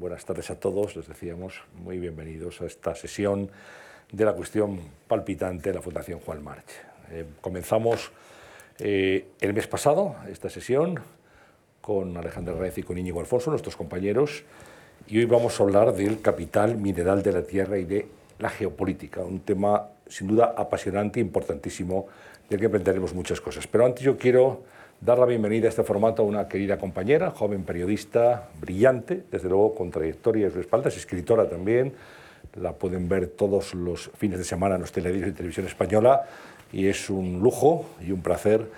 buenas tardes a todos. Les decíamos muy bienvenidos a esta sesión de la cuestión palpitante de la Fundación Juan March. Eh, comenzamos eh, el mes pasado esta sesión con Alejandro Reyes y con Íñigo Alfonso, nuestros compañeros, y hoy vamos a hablar del capital mineral de la tierra y de la geopolítica, un tema sin duda apasionante e importantísimo del que aprenderemos muchas cosas. Pero antes yo quiero dar la bienvenida a este formato a una querida compañera, joven periodista, brillante, desde luego con trayectoria a sus espaldas, escritora también, la pueden ver todos los fines de semana en los telediarios y televisión española y es un lujo y un placer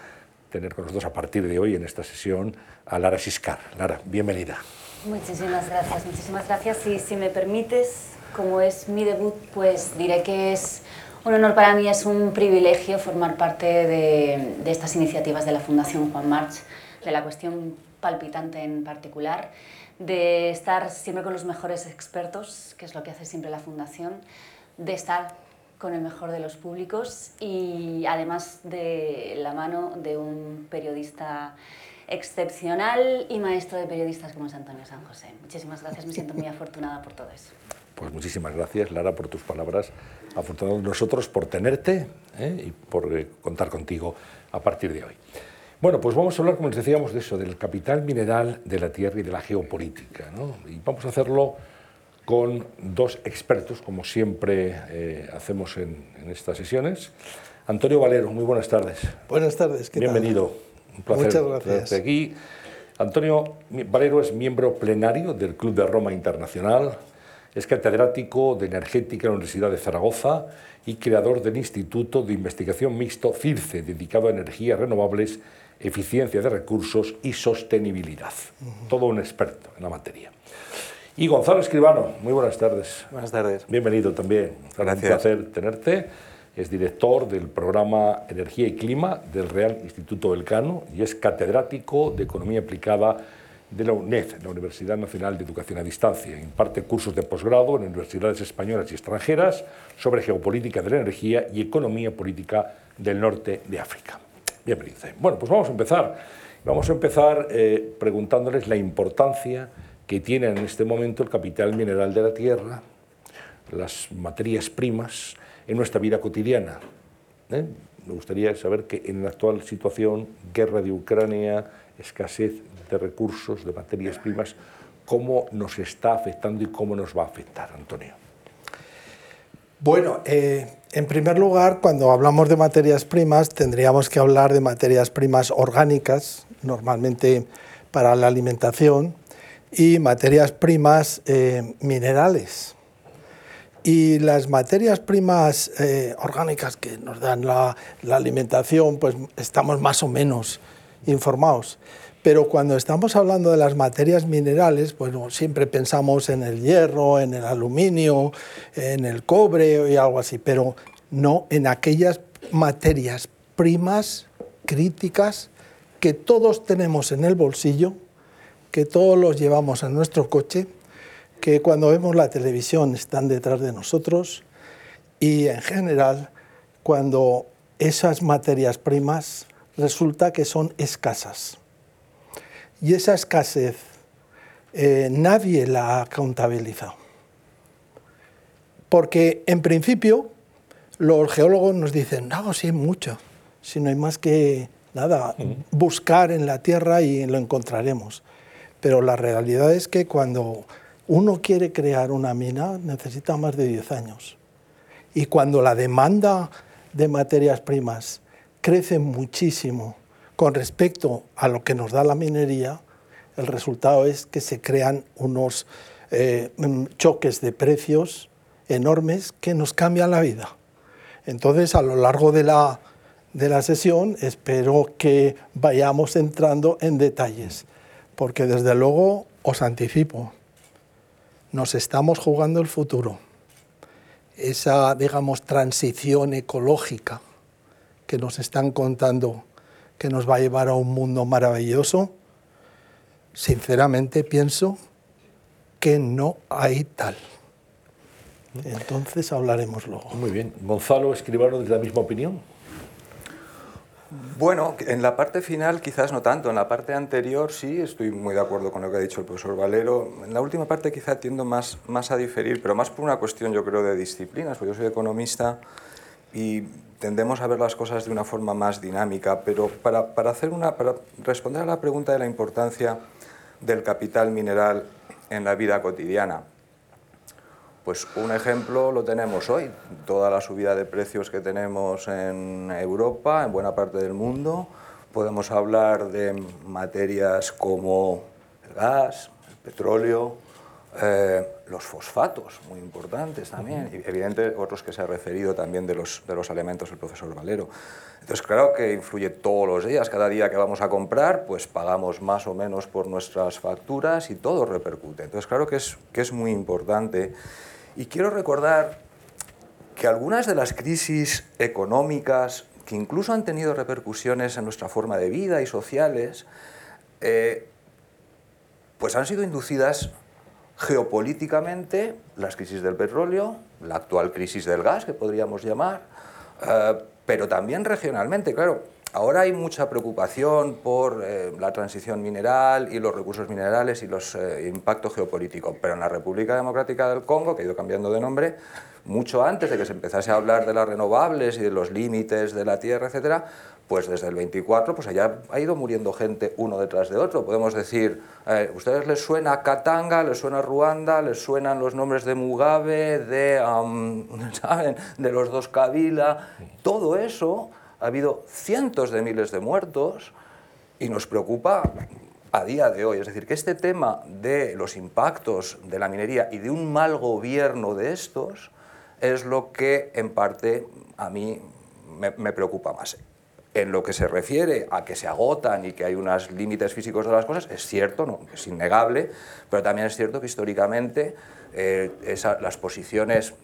tener con nosotros a partir de hoy en esta sesión a Lara Siscar. Lara, bienvenida. Muchísimas gracias, muchísimas gracias y si me permites, como es mi debut, pues diré que es un honor para mí, es un privilegio formar parte de, estas iniciativas de la Fundación Juan March, de la cuestión palpitante en particular, de estar siempre con los mejores expertos, que es lo que hace siempre la Fundación, de estar con el mejor de los públicos y además de la mano de un periodista excepcional y maestro de periodistas como es Antonio San José. Muchísimas gracias, me siento muy afortunada por todo eso. Pues muchísimas gracias, Lara, por tus palabras. Afortunados nosotros por tenerte ¿eh? y por eh, contar contigo a partir de hoy. Bueno, pues vamos a hablar, como les decíamos, de eso, del capital mineral de la tierra y de la geopolítica. ¿no? Y vamos a hacerlo con dos expertos, como siempre eh, hacemos en, estas sesiones. Antonio Valero, muy buenas tardes. Buenas tardes, ¿qué Bienvenido. Un placer Muchas gracias. aquí. Antonio Valero es miembro plenario del Club de Roma Internacional, es catedrático de Energética en la Universidad de Zaragoza y creador del Instituto de Investigación Mixto CIRCE, dedicado a energías renovables, eficiencia de recursos y sostenibilidad. Todo un experto en la materia. Y Gonzalo Escribano, muy buenas tardes. Buenas tardes. Bienvenido también. Gracias. Un placer tenerte. Es director del programa Energía y Clima del Real Instituto Elcano y es catedrático de Economía Aplicada de la UNED, la Universidad Nacional de Educación a Distancia. Imparte cursos de posgrado en universidades españolas y extranjeras sobre geopolítica de la energía y economía política del norte de África. Bienvenido. Bueno, pues vamos a empezar. Vamos a empezar eh, preguntándoles la importancia que tiene en este momento el capital mineral de la tierra, las materias primas en nuestra vida cotidiana. ¿eh? Me gustaría saber que en la actual situación, guerra de Ucrania, escasez de recursos, de materias primas, cómo nos está afectando y cómo nos va a afectar, Antonio. Bueno, eh, en primer lugar, cuando hablamos de materias primas, tendríamos que hablar de materias primas orgánicas, normalmente para la alimentación, y materias primas eh, minerales. Y las materias primas eh, orgánicas que nos dan la, la, alimentación, pues estamos más o menos informados. Pero cuando estamos hablando de las materias minerales, bueno, siempre pensamos en el hierro, en el aluminio, en el cobre y algo así, pero no en aquellas materias primas críticas que todos tenemos en el bolsillo, que todos los llevamos en nuestro coche, que cuando vemos la televisión están detrás de nosotros y en general cuando esas materias primas resulta que son escasas. Y esa escasez eh, nadie la ha contabilizado. Porque en principio los geólogos nos dicen, no, sí, mucho, si no hay más que nada, buscar en la tierra y lo encontraremos. Pero la realidad es que cuando uno quiere crear una mina necesita más de 10 años. Y cuando la demanda de materias primas crece muchísimo con respecto a lo que nos da la minería, el resultado es que se crean unos eh, mm, choques de precios enormes que nos cambian la vida. Entonces, a lo largo de la, de la sesión, espero que vayamos entrando en detalles, porque desde luego os anticipo, nos estamos jugando el futuro. Esa, digamos, transición ecológica que nos están contando que nos va a llevar a un mundo maravilloso, sinceramente pienso que no hay tal. Entonces hablaremos luego. Muy bien. Gonzalo Escribano, ¿de la misma opinión? Bueno, en la parte final quizás no tanto, en la parte anterior sí estoy muy de acuerdo con lo que ha dicho el profesor Valero. En la última parte quizá tiendo más, más a diferir, pero más por una cuestión yo creo de disciplinas, porque yo soy economista y tendemos a ver las cosas de una forma más dinámica, pero para, para, hacer una, para responder a la pregunta de la importancia del capital mineral en la vida cotidiana, pues un ejemplo lo tenemos hoy, toda la subida de precios que tenemos en Europa, en buena parte del mundo. Podemos hablar de materias como el gas, el petróleo, eh, los fosfatos, muy importantes también, y evidente otros que se ha referido también de los, de los elementos el profesor Valero. Entonces, claro que influye todos los días, cada día que vamos a comprar, pues pagamos más o menos por nuestras facturas y todo repercute. Entonces, claro que es, que es muy importante. Y quiero recordar que algunas de las crisis económicas que incluso han tenido repercusiones en nuestra forma de vida y sociales, eh, pues han sido inducidas geopolíticamente, las crisis del petróleo, la actual crisis del gas, que podríamos llamar, eh, pero también regionalmente, claro. Ahora hay mucha preocupación por eh, la transición mineral y los recursos minerales y los eh, impactos geopolíticos, pero en la República Democrática del Congo, que ha ido cambiando de nombre, mucho antes de que se empezase a hablar de las renovables y de los límites de la tierra, etcétera, pues desde el 24 pues allá ha ido muriendo gente uno detrás de otro. Podemos decir, eh, ¿ustedes les suena Katanga, les suena Ruanda, les suenan los nombres de Mugabe, de, ¿saben? de los dos Kabila? Todo eso ha habido cientos de miles de muertos y nos preocupa a día de hoy. Es decir, que este tema de los impactos de la minería y de un mal gobierno de estos es lo que en parte a mí me, preocupa más. En lo que se refiere a que se agotan y que hay unos límites físicos de las cosas, es cierto, no, es innegable, pero también es cierto que históricamente eh, las posiciones,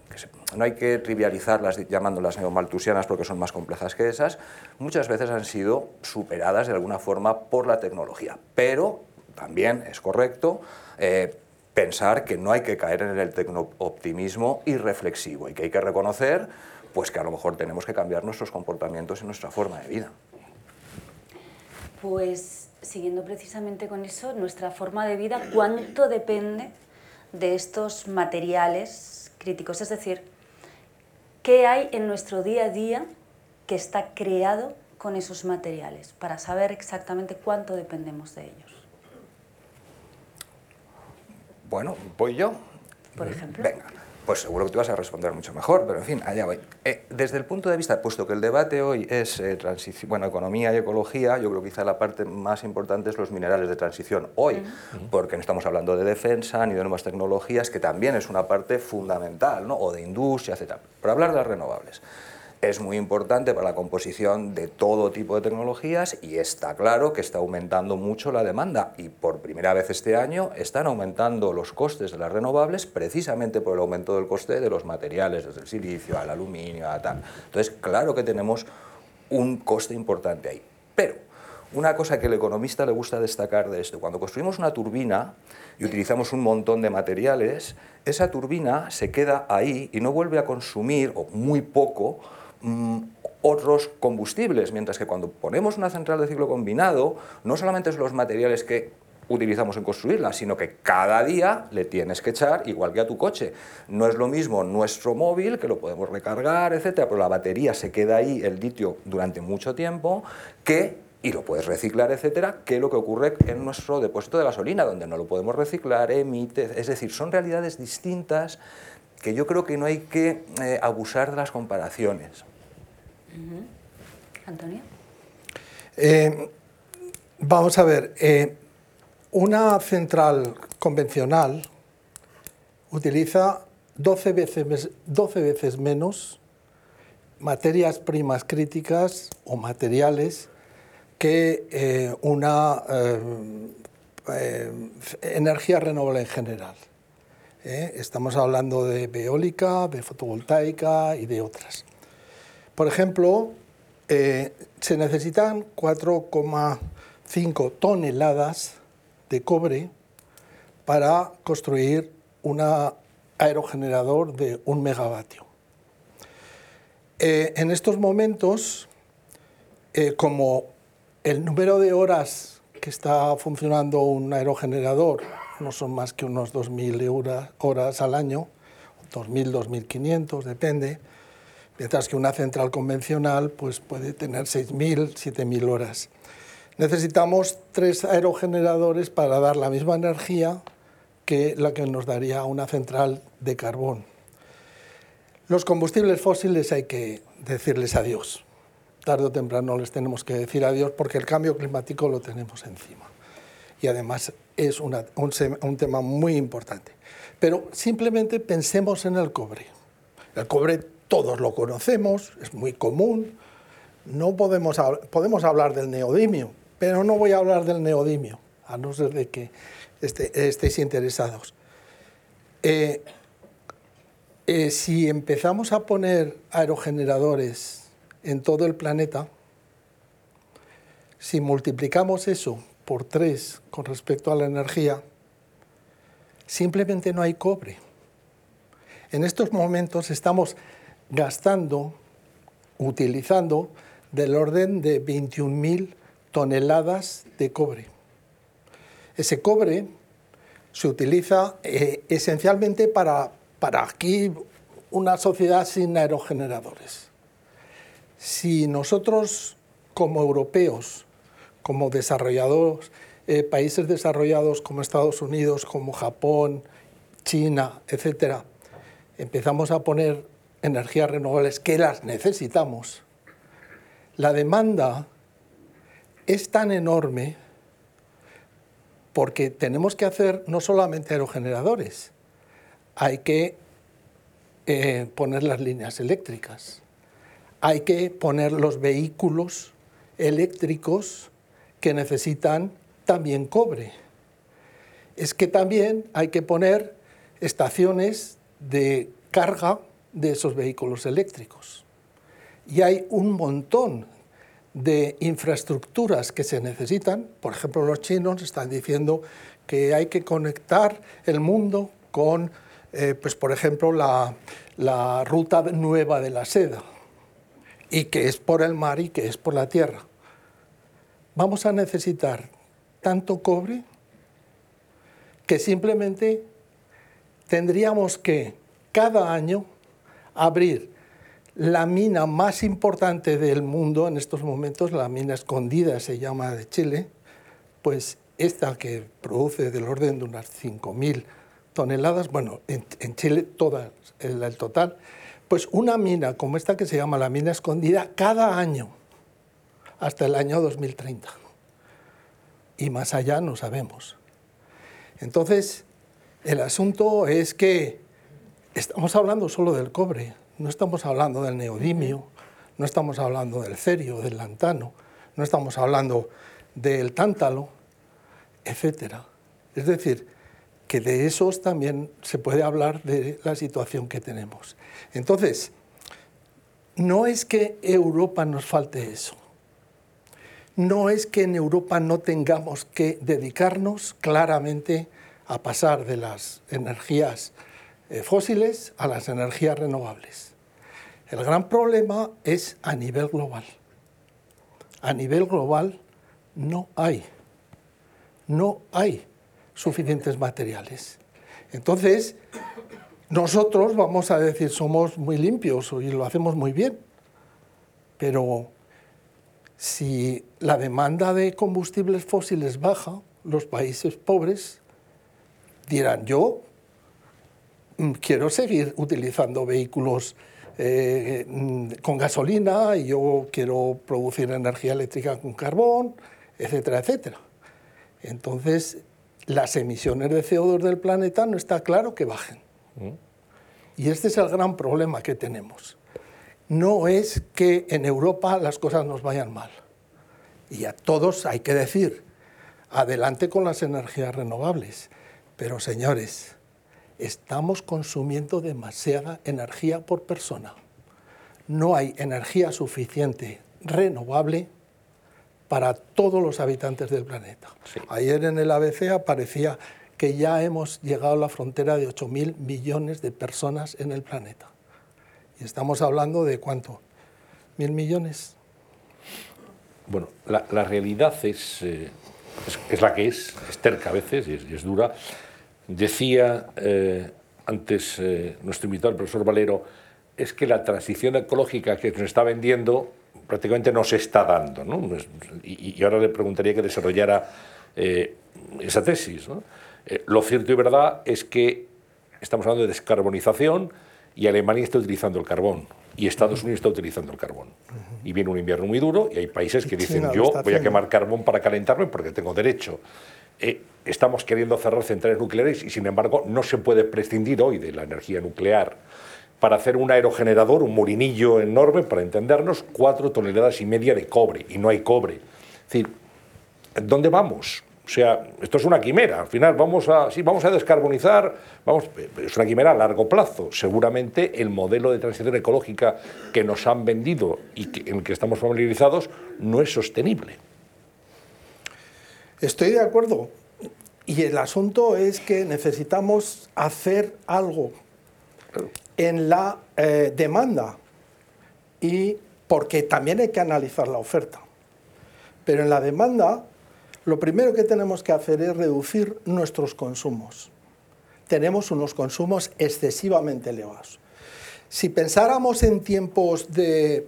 no hay que trivializarlas llamándolas neomaltusianas porque son más complejas que esas, muchas veces han sido superadas de alguna forma por la tecnología. Pero también es correcto eh, pensar que no hay que caer en el tecno-optimismo irreflexivo y que hay que reconocer pues, que a lo mejor tenemos que cambiar nuestros comportamientos y nuestra forma de vida. Pues siguiendo precisamente con eso, nuestra forma de vida, ¿cuánto depende de estos materiales críticos, es decir, qué hay en nuestro día a día que está creado con esos materiales, para saber exactamente cuánto dependemos de ellos. Bueno, voy yo. Por ejemplo. Venga pues seguro que tú vas a responder mucho mejor, pero en fin, allá voy. Eh, desde el punto de vista, puesto que el debate hoy es eh, bueno, economía y ecología, yo creo que quizá la parte más importante es los minerales de transición hoy, porque no estamos hablando de defensa ni de nuevas tecnologías, que también es una parte fundamental, ¿no? o de industria, etc. Por hablar de las renovables es muy importante para la composición de todo tipo de tecnologías y está claro que está aumentando mucho la demanda y por primera vez este año están aumentando los costes de las renovables precisamente por el aumento del coste de los materiales, desde el silicio al aluminio, a tal. Entonces, claro que tenemos un coste importante ahí. Pero una cosa que el economista le gusta destacar de esto, cuando construimos una turbina y utilizamos un montón de materiales, esa turbina se queda ahí y no vuelve a consumir, o muy poco, Mm, otros combustibles, mientras que cuando ponemos una central de ciclo combinado, no solamente es los materiales que utilizamos en construirla, sino que cada día le tienes que echar igual que a tu coche. No es lo mismo nuestro móvil, que lo podemos recargar, etcétera, pero la batería se queda ahí, el litio, durante mucho tiempo, que y lo puedes reciclar, etcétera, que lo que ocurre en nuestro depósito de gasolina, donde no lo podemos reciclar, emite, es decir, son realidades distintas que yo creo que no hay que eh, abusar de las comparaciones. Antonio. Eh, vamos a ver, eh, una central convencional utiliza 12 veces, 12 veces menos materias primas críticas o materiales que una energía renovable en general. ¿eh? Estamos hablando de eólica, de fotovoltaica y de otras. Por ejemplo, eh, se necesitan 4,5 toneladas de cobre para construir un aerogenerador de un megavatio. Eh, en estos momentos, eh, como el número de horas que está funcionando un aerogenerador no son más que unos 2.000 horas al año, 2.000, 2.500, depende, mientras que una central convencional pues, puede tener 6.000, 7.000 horas. Necesitamos tres aerogeneradores para dar la misma energía que la que nos daría una central de carbón. Los combustibles fósiles hay que decirles adiós. Tarde o temprano les tenemos que decir adiós porque el cambio climático lo tenemos encima. Y además es un, un tema muy importante. Pero simplemente pensemos en el cobre. El cobre todos lo conocemos, es muy común. No podemos, podemos hablar del neodimio, pero no voy a hablar del neodimio, a no ser de que estéis interesados. Eh, eh, si empezamos a poner aerogeneradores en todo el planeta, si multiplicamos eso por tres con respecto a la energía, simplemente no hay cobre. En estos momentos estamos gastando, utilizando del orden de 21.000 toneladas de cobre. Ese cobre se utiliza eh, esencialmente para, para aquí una sociedad sin aerogeneradores. Si nosotros como europeos, como desarrollados, eh, países desarrollados como Estados Unidos, como Japón, China, etcétera, empezamos a poner energías renovables que las necesitamos, la demanda es tan enorme porque tenemos que hacer no solamente aerogeneradores, hay que eh, poner las líneas eléctricas, hay que poner los vehículos eléctricos que necesitan también cobre. Es que también hay que poner estaciones de carga de esos vehículos eléctricos. Y hay un montón de infraestructuras que se necesitan. Por ejemplo, los chinos están diciendo que hay que conectar el mundo con, eh, pues, por ejemplo, la, la ruta nueva de la seda, y que es por el mar y que es por la tierra. Vamos a necesitar tanto cobre que simplemente tendríamos que cada año abrir la mina más importante del mundo en estos momentos, la mina escondida se llama de Chile, pues esta que produce del orden de unas 5.000 toneladas, bueno, en, Chile toda el, total, pues una mina como esta que se llama la mina escondida cada año, hasta el año 2030. Y más allá no sabemos. Entonces, el asunto es que estamos hablando solo del cobre, no estamos hablando del neodimio, no estamos hablando del cerio, del lantano, no estamos hablando del tántalo, etc. Es decir, que de esos también se puede hablar de la situación que tenemos. Entonces, no es que Europa nos falte eso. No es que en Europa no tengamos que dedicarnos claramente a pasar de las energías fósiles a las energías renovables. El gran problema es a nivel global. A nivel global no hay, no hay suficientes materiales. Entonces, nosotros vamos a decir somos muy limpios y lo hacemos muy bien, pero si la demanda de combustibles fósiles baja, los países pobres dirán yo quiero seguir utilizando vehículos eh, con gasolina y yo quiero producir energía eléctrica con carbón, etcétera, etcétera. Entonces, las emisiones de CO2 del planeta no está claro que bajen. Mm. Y este es el gran problema que tenemos. No es que en Europa las cosas nos vayan mal. Y a todos hay que decir, adelante con las energías renovables. Pero señores, estamos consumiendo demasiada energía por persona. No hay energía suficiente renovable para todos los habitantes del planeta. Ayer en el ABC aparecía que ya hemos llegado a la frontera de 8.000 millones de personas en el planeta. Y estamos hablando de cuánto? ¿Mil millones? Bueno, la, realidad eh, es, es, la que es, es terca a veces y es, dura. Decía eh, antes eh, nuestro invitado, el profesor Valero, es que la transición ecológica que nos está vendiendo prácticamente no se está dando. ¿no? Y, ahora le preguntaría que desarrollara esa tesis. lo cierto y verdad es que estamos hablando de descarbonización y Alemania está utilizando el carbón y Estados Unidos está utilizando el carbón. Y viene un invierno muy duro y hay países que dicen yo voy a quemar carbón para calentarme porque tengo derecho. Eh, estamos queriendo cerrar centrales nucleares y sin embargo no se puede prescindir hoy de la energía nuclear. Para hacer un aerogenerador, un molinillo enorme, para entendernos, cuatro toneladas y media de cobre y no hay cobre. Es decir, ¿dónde vamos? O sea, esto es una quimera. Al final vamos a, sí, vamos a descarbonizar, vamos, es una quimera a largo plazo. Seguramente el modelo de transición ecológica que nos han vendido y en el que estamos familiarizados no es sostenible. Estoy de acuerdo. Y el asunto es que necesitamos hacer algo en la eh, demanda y porque también hay que analizar la oferta. Pero en la demanda lo primero que tenemos que hacer es reducir nuestros consumos. Tenemos unos consumos excesivamente elevados. Si pensáramos en tiempos de,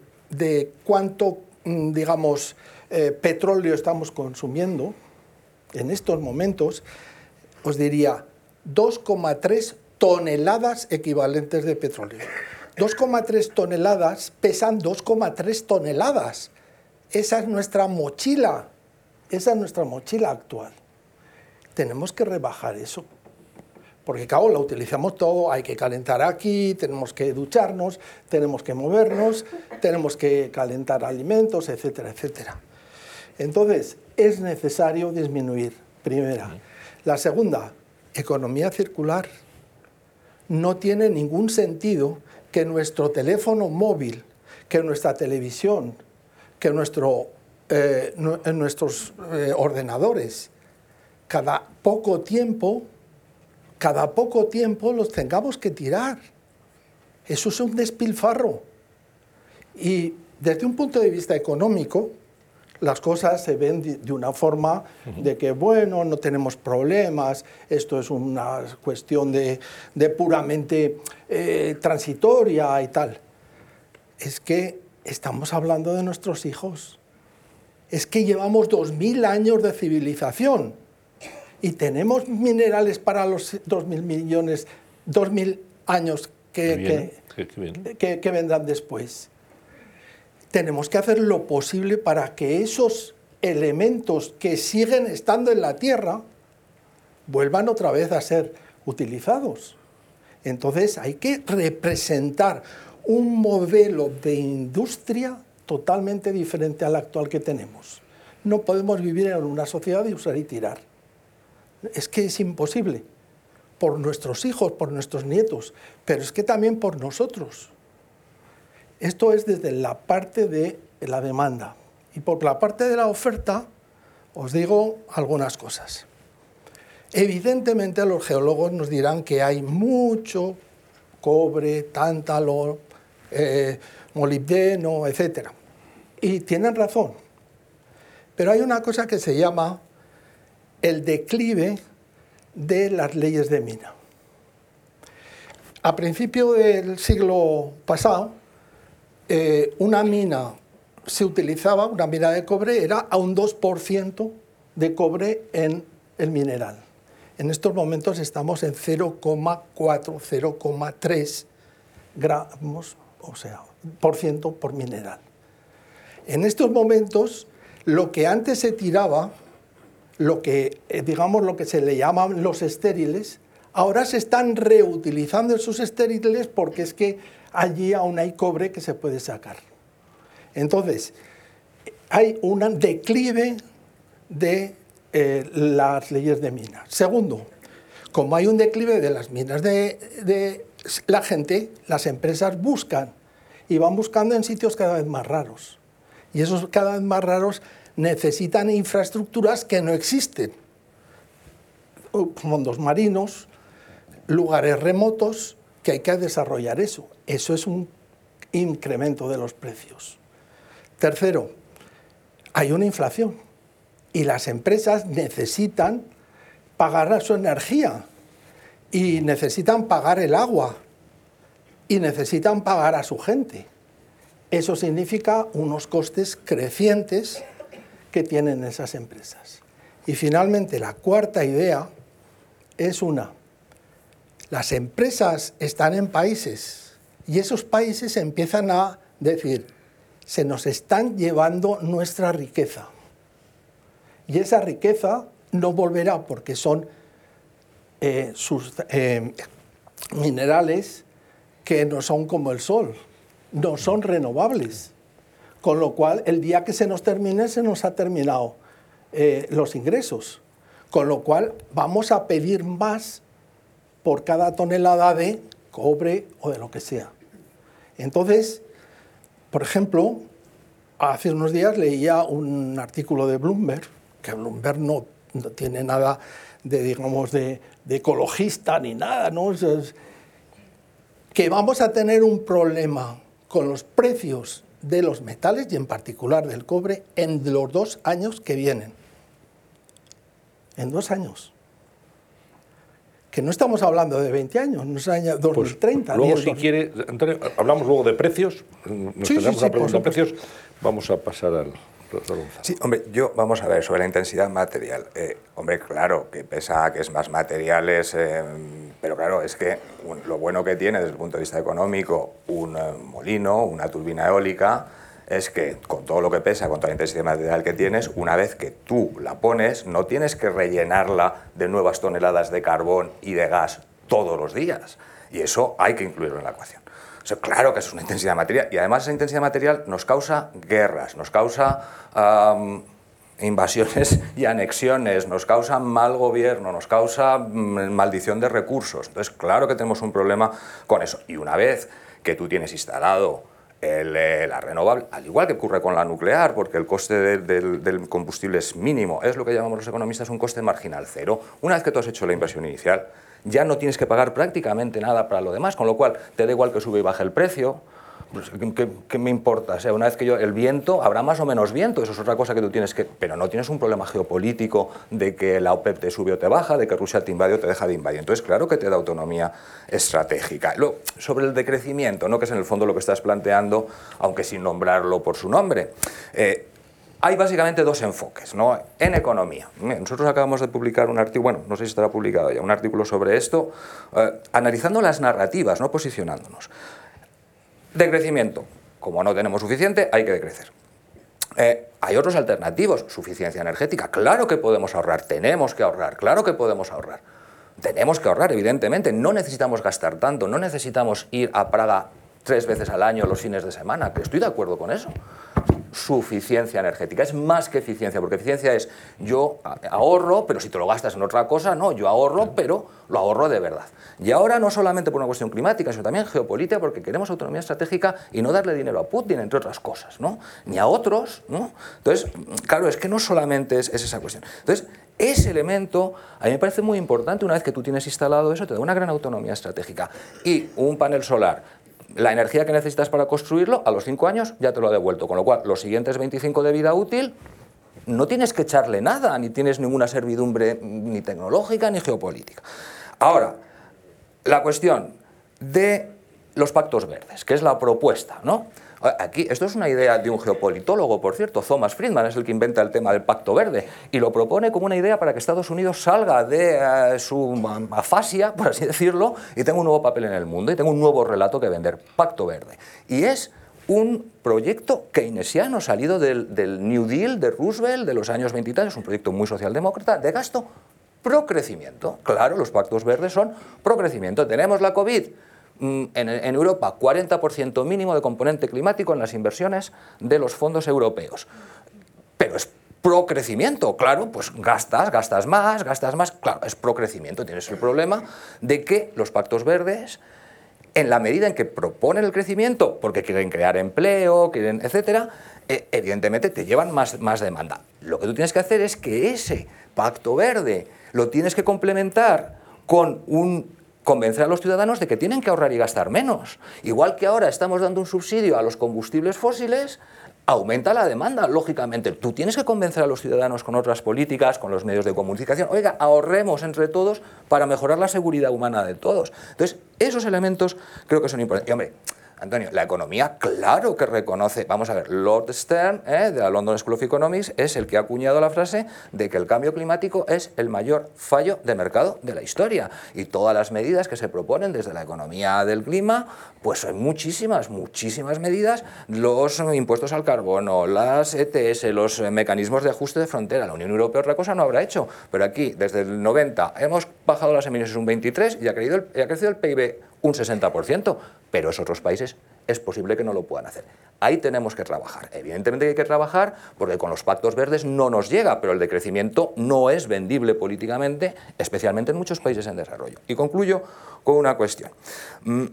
cuánto, mm, digamos, eh, petróleo estamos consumiendo, en estos momentos, os diría 2,3 toneladas equivalentes de petróleo. 2,3 toneladas pesan 2,3 toneladas. Esa es nuestra mochila esa es nuestra mochila actual. Tenemos que rebajar eso. Porque, claro, la utilizamos todo, hay que calentar aquí, tenemos que ducharnos, tenemos que movernos, tenemos que calentar alimentos, etcétera, etcétera. Entonces, es necesario disminuir, primera. La segunda, economía circular. No tiene ningún sentido que nuestro teléfono móvil, que nuestra televisión, que nuestro eh, en nuestros eh, ordenadores. Cada poco tiempo, cada poco tiempo los tengamos que tirar. Eso es un despilfarro. Y desde un punto de vista económico, las cosas se ven de una forma de que, bueno, no tenemos problemas, esto es una cuestión de, puramente eh, transitoria y tal. Es que estamos hablando de nuestros hijos es que llevamos 2.000 años de civilización y tenemos minerales para los 2.000 millones, 2.000 años que, que, vendrán después. Tenemos que hacer lo posible para que esos elementos que siguen estando en la Tierra vuelvan otra vez a ser utilizados. Entonces hay que representar un modelo de industria totalmente diferente al actual que tenemos. No podemos vivir en una sociedad de usar y tirar. Es que es imposible, por nuestros hijos, por nuestros nietos, pero es que también por nosotros. Esto es desde la parte de la demanda. Y por la parte de la oferta, os digo algunas cosas. Evidentemente los geólogos nos dirán que hay mucho cobre, tántalo, eh, molibdeno, etc. Y tienen razón. Pero hay una cosa que se llama el declive de las leyes de mina. A principio del siglo pasado, eh, una mina se utilizaba, una mina de cobre, era a un 2% de cobre en el mineral. En estos momentos estamos en 0,4, 0,3 gramos, o sea, por ciento por mineral. En estos momentos, lo que antes se tiraba, lo que, eh, digamos, lo que se le llaman los estériles, ahora se están reutilizando esos estériles porque es que allí aún hay cobre que se puede sacar. Entonces, hay un declive de eh, las leyes de minas. Segundo, como hay un declive de las minas de, de la gente, las empresas buscan y van buscando en sitios cada vez más raros. Y esos cada vez más raros necesitan infraestructuras que no existen. Fondos marinos, lugares remotos, que hay que desarrollar eso. Eso es un incremento de los precios. Tercero, hay una inflación y las empresas necesitan pagar su energía y necesitan pagar el agua y necesitan pagar a su gente. Eso significa unos costes crecientes que tienen esas empresas. Y finalmente, la cuarta idea es una. Las empresas están en países y esos países empiezan a decir, se nos están llevando nuestra riqueza. Y esa riqueza no volverá porque son eh, sus eh, minerales que no son como el sol, no son renovables. Con lo cual, el día que se nos termine, se nos ha terminado eh, los ingresos. Con lo cual, vamos a pedir más por cada tonelada de cobre o de lo que sea. Entonces, por ejemplo, hace unos días leía un artículo de Bloomberg, que Bloomberg no, tiene nada de, digamos, de, ecologista ni nada, ¿no? que vamos a tener un problema con los precios de los metales y en particular del cobre en los dos años que vienen. En dos años. Que no estamos hablando de 20 años, no es año 2030. Pues, luego, si quiere, Antonio, hablamos luego de precios. Nos sí, tenemos sí, pregunta de precios. Vamos a pasar al. Sí, hombre, yo, vamos a ver, sobre la intensidad material. Eh, hombre, claro, que pesa que es más materiales, eh, pero claro, es que lo bueno que tiene desde el punto de vista económico un eh, molino, una turbina eólica, es que con todo lo que pesa, con toda la intensidad material que tienes, una vez que tú la pones, no tienes que rellenarla de nuevas toneladas de carbón y de gas todos los días. Y eso hay que incluirlo en la ecuación. O sea, claro que es una intensidad material. Y además esa intensidad material nos causa guerras, nos causa invasiones y anexiones, nos causa mal gobierno, nos causa mm, maldición de recursos. Entonces, claro que tenemos un problema con eso. Y una vez que tú tienes instalado eh, la renovable, al igual que ocurre con la nuclear, porque el coste del, combustible es mínimo, es lo que llamamos los economistas un coste marginal cero. Una vez que tú has hecho la inversión inicial, ya no tienes que pagar prácticamente nada para lo demás, con lo cual te da igual que sube y baje el precio, pues, ¿qué, me importa? O sea, una vez que yo, el viento, habrá más o menos viento, eso es otra cosa que tú tienes que, pero no tienes un problema geopolítico de que la OPEP te sube o te baja, de que Rusia te invade o te deja de invadir. Entonces, claro que te da autonomía estratégica. Luego, sobre el decrecimiento, ¿no? que es en el fondo lo que estás planteando, aunque sin nombrarlo por su nombre. Eh, hay básicamente dos enfoques ¿no? en economía. Nosotros acabamos de publicar un artículo, bueno, no sé si estará publicado ya, un artículo sobre esto, eh, analizando las narrativas, no posicionándonos. Decrecimiento. Como no tenemos suficiente, hay que decrecer. Eh, hay otros alternativos, suficiencia energética. Claro que podemos ahorrar, tenemos que ahorrar, claro que podemos ahorrar. Tenemos que ahorrar, evidentemente. No necesitamos gastar tanto, no necesitamos ir a Praga tres veces al año los fines de semana, que estoy de acuerdo con eso suficiencia energética. Es más que eficiencia, porque eficiencia es yo ahorro, pero si te lo gastas en otra cosa, no, yo ahorro, pero lo ahorro de verdad. Y ahora no solamente por una cuestión climática, sino también geopolítica, porque queremos autonomía estratégica y no darle dinero a Putin, entre otras cosas, ¿no? Ni a otros, ¿no? Entonces, claro, es que no solamente es, es esa cuestión. Entonces, ese elemento a mí me parece muy importante, una vez que tú tienes instalado eso, te da una gran autonomía estratégica. Y un panel solar la energía que necesitas para construirlo, a los 5 años ya te lo ha devuelto. Con lo cual, los siguientes 25 de vida útil, no tienes que echarle nada, ni tienes ninguna servidumbre ni tecnológica ni geopolítica. Ahora, la cuestión de los pactos verdes, que es la propuesta, ¿no? Aquí, esto es una idea de un geopolitólogo, por cierto, Thomas Friedman es el que inventa el tema del Pacto Verde y lo propone como una idea para que Estados Unidos salga de eh, su afasia, por así decirlo, y tenga un nuevo papel en el mundo y tenga un nuevo relato que vender, Pacto Verde. Y es un proyecto keynesiano salido del, New Deal de Roosevelt de los años 20 es un proyecto muy socialdemócrata de gasto pro crecimiento. Claro, los pactos verdes son pro crecimiento. Tenemos la COVID, en, Europa 40% mínimo de componente climático en las inversiones de los fondos europeos. Pero es pro crecimiento, claro, pues gastas, gastas más, gastas más, claro, es pro crecimiento. Tienes el problema de que los pactos verdes, en la medida en que proponen el crecimiento, porque quieren crear empleo, quieren, etcétera, eh, evidentemente te llevan más, más demanda. Lo que tú tienes que hacer es que ese pacto verde lo tienes que complementar con un convencer a los ciudadanos de que tienen que ahorrar y gastar menos. Igual que ahora estamos dando un subsidio a los combustibles fósiles, aumenta la demanda, lógicamente. Tú tienes que convencer a los ciudadanos con otras políticas, con los medios de comunicación. Oiga, ahorremos entre todos para mejorar la seguridad humana de todos. Entonces, esos elementos creo que son importantes. Y hombre, Antonio, la economía, claro que reconoce, vamos a ver, Lord Stern, ¿eh? de la London School of Economics, es el que ha acuñado la frase de que el cambio climático es el mayor fallo de mercado de la historia. Y todas las medidas que se proponen desde la economía del clima, pues son muchísimas, muchísimas medidas, los impuestos al carbono, las ETS, los mecanismos de ajuste de frontera. La Unión Europea otra cosa no habrá hecho, pero aquí, desde el 90, hemos bajado las emisiones un 23 y ha, el, ha crecido el PIB un 60%, pero en otros países es posible que no lo puedan hacer. Ahí tenemos que trabajar. Evidentemente hay que trabajar porque con los pactos verdes no nos llega, pero el decrecimiento no es vendible políticamente, especialmente en muchos países en desarrollo. Y concluyo con una cuestión. Mm,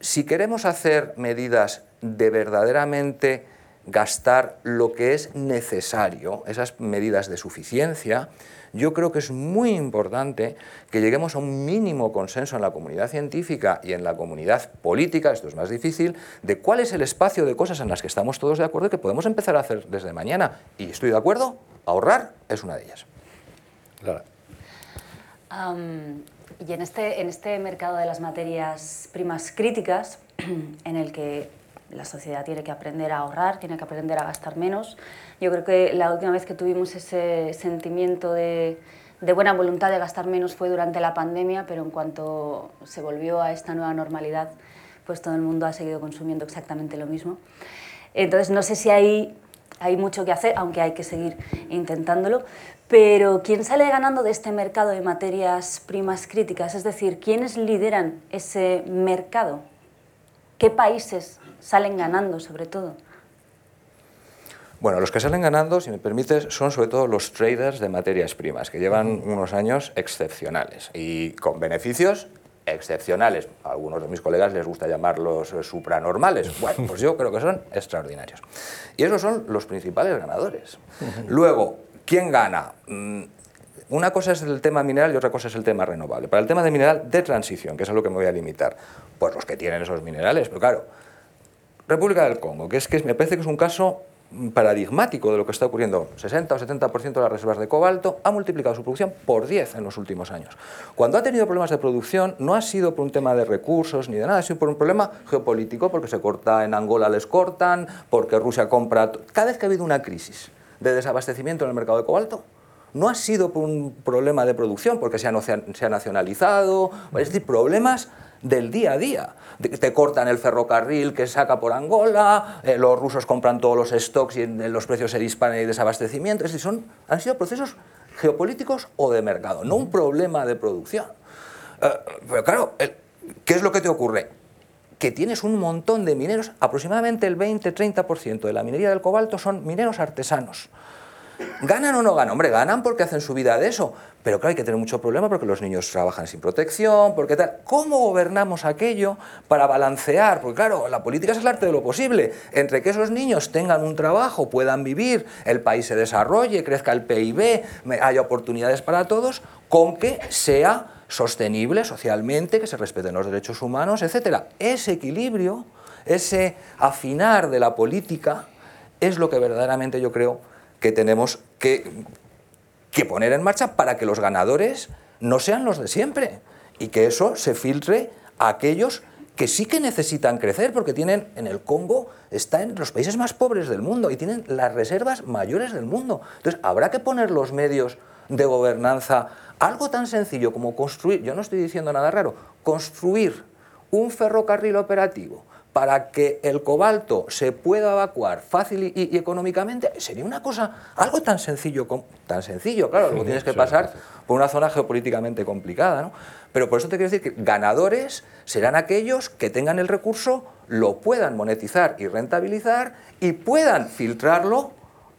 si queremos hacer medidas de verdaderamente gastar lo que es necesario, esas medidas de suficiencia, yo creo que es muy importante que lleguemos a un mínimo consenso en la comunidad científica y en la comunidad política, esto es más difícil, de cuál es el espacio de cosas en las que estamos todos de acuerdo y que podemos empezar a hacer desde mañana. Y estoy de acuerdo, ahorrar es una de ellas. Claro. y en este, en este mercado de las materias primas críticas, en el que la sociedad tiene que aprender a ahorrar, tiene que aprender a gastar menos. Yo creo que la última vez que tuvimos ese sentimiento de, buena voluntad de gastar menos fue durante la pandemia, pero en cuanto se volvió a esta nueva normalidad, pues todo el mundo ha seguido consumiendo exactamente lo mismo. Entonces, no sé si hay, hay mucho que hacer, aunque hay que seguir intentándolo, pero ¿quién sale ganando de este mercado de materias primas críticas? Es decir, ¿quiénes lideran ese mercado? ¿Qué países salen ganando sobre todo? Bueno, los que salen ganando, si me permites, son sobre todo los traders de materias primas, que llevan unos años excepcionales y con beneficios excepcionales. A algunos de mis colegas les gusta llamarlos supranormales. Bueno, pues yo creo que son extraordinarios. Y esos son los principales ganadores. Luego, ¿quién gana? Mm, una cosa es el tema mineral y otra cosa es el tema renovable. Para el tema de mineral de transición, que es a lo que me voy a limitar, pues los que tienen esos minerales, pero claro, República del Congo, que es que me parece que es un caso paradigmático de lo que está ocurriendo. 60 o 70% de las reservas de cobalto ha multiplicado su producción por 10 en los últimos años. Cuando ha tenido problemas de producción no ha sido por un tema de recursos ni de nada, ha sido por un problema geopolítico, porque se corta en Angola, les cortan, porque Rusia compra... Cada vez que ha habido una crisis de desabastecimiento en el mercado de cobalto, no ha sido por un problema de producción, porque se ha, se nacionalizado, es decir, problemas del día a día. Te cortan el ferrocarril que saca por Angola, eh, los rusos compran todos los stocks y los precios se disparan y desabastecimiento. Es decir, son, han sido procesos geopolíticos o de mercado, no un problema de producción. Eh, pero claro, ¿qué es lo que te ocurre? Que tienes un montón de mineros, aproximadamente el 20-30% de la minería del cobalto son mineros artesanos. ¿Ganan o no ganan? Hombre, ganan porque hacen su vida de eso, pero claro, hay que tener mucho problema porque los niños trabajan sin protección, porque tal. ¿Cómo gobernamos aquello para balancear? Porque claro, la política es el arte de lo posible. Entre que esos niños tengan un trabajo, puedan vivir, el país se desarrolle, crezca el PIB, haya oportunidades para todos, con que sea sostenible socialmente, que se respeten los derechos humanos, etc. Ese equilibrio, ese afinar de la política, es lo que verdaderamente yo creo que tenemos que que poner en marcha para que los ganadores no sean los de siempre y que eso se filtre a aquellos que sí que necesitan crecer porque tienen en el Congo está en los países más pobres del mundo y tienen las reservas mayores del mundo. Entonces, habrá que poner los medios de gobernanza algo tan sencillo como construir, yo no estoy diciendo nada raro, construir un ferrocarril operativo para que el cobalto se pueda evacuar fácil y, económicamente, sería una cosa, algo tan sencillo, tan sencillo, claro, luego tienes que pasar por una zona geopolíticamente complicada, ¿no? Pero por eso te quiero decir que ganadores serán aquellos que tengan el recurso, lo puedan monetizar y rentabilizar y puedan filtrarlo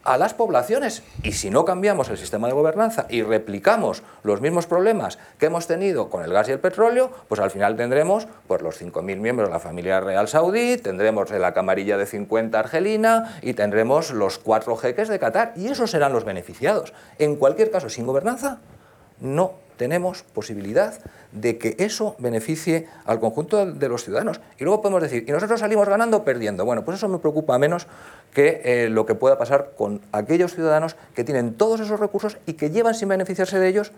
a las poblaciones. Y si no cambiamos el sistema de gobernanza y replicamos los mismos problemas que hemos tenido con el gas y el petróleo, pues al final tendremos pues, los 5.000 miembros de la familia real saudí, tendremos la camarilla de 50 argelina y tendremos los cuatro jeques de Qatar. Y esos serán los beneficiados. En cualquier caso, sin gobernanza, no tenemos posibilidad de que eso beneficie al conjunto de los ciudadanos. Y luego podemos decir, ¿y nosotros salimos ganando o perdiendo? Bueno, pues eso me preocupa menos que eh, lo que pueda pasar con aquellos ciudadanos que tienen todos esos recursos y que llevan sin beneficiarse de ellos,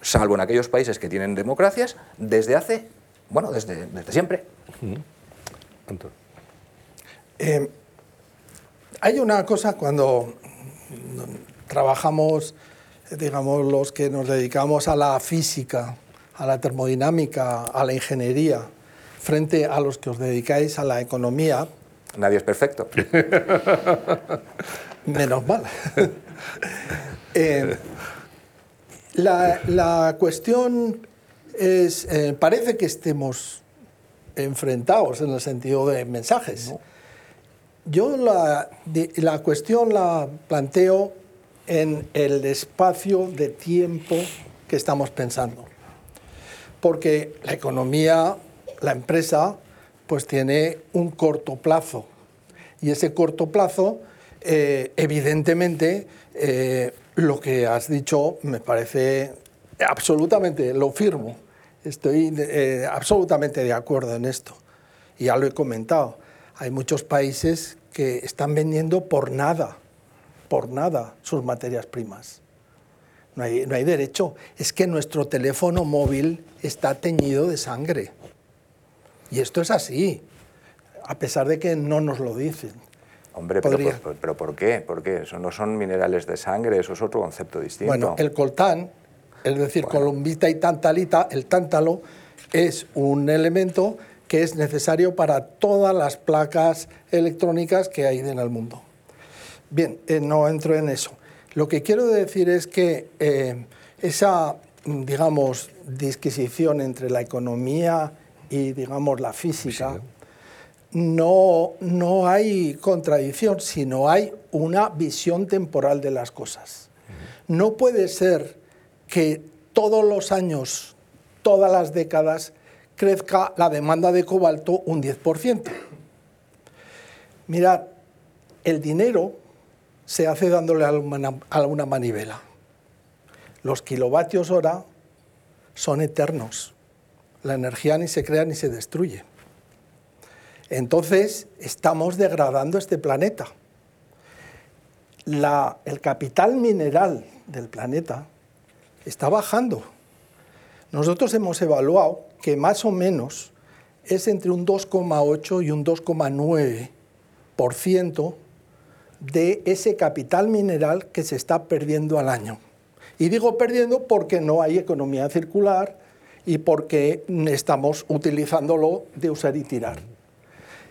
salvo en aquellos países que tienen democracias, desde hace, bueno, desde, desde siempre. Eh, hay una cosa cuando trabajamos, digamos, los que nos dedicamos a la física, a la termodinámica, a la ingeniería, frente a los que os dedicáis a la economía. Nadie es perfecto. Menos mal. Eh, la, cuestión es, eh, parece que estemos enfrentados en el sentido de mensajes. Yo la, la cuestión la planteo en el espacio de tiempo que estamos pensando. Porque la economía, la empresa, pues tiene un corto plazo. Y ese corto plazo, eh, evidentemente, eh, lo que has dicho me parece absolutamente, lo firmo. Estoy eh, absolutamente de acuerdo en esto. Y ya lo he comentado. Hay muchos países que están vendiendo por nada, por nada sus materias primas. No hay, no hay derecho. Es que nuestro teléfono móvil está teñido de sangre. Y esto es así, a pesar de que no nos lo dicen. Hombre, pero por, pero por, qué? ¿por qué? Eso no son minerales de sangre, eso es otro concepto distinto. Bueno, el coltán, es decir, columbita y tantalita, el tántalo, es un elemento que es necesario para todas las placas electrónicas que hay en el mundo. Bien, eh, no entro en eso. Lo que quiero decir es que eh, esa, digamos, disquisición entre la economía y, digamos, la física, no, no hay contradicción, sino hay una visión temporal de las cosas. No puede ser que todos los años, todas las décadas, crezca la demanda de cobalto un 10%. Mirad, el dinero se hace dándole a una manivela. Los kilovatios hora son eternos. La energía ni se crea ni se destruye. Entonces, estamos degradando este planeta. el capital mineral del planeta está bajando. Nosotros hemos evaluado que más o menos es entre un 2,8 y un 2,9% de ese capital mineral que se está perdiendo al año. Y digo perdiendo porque no hay economía circular y porque estamos utilizándolo de usar y tirar.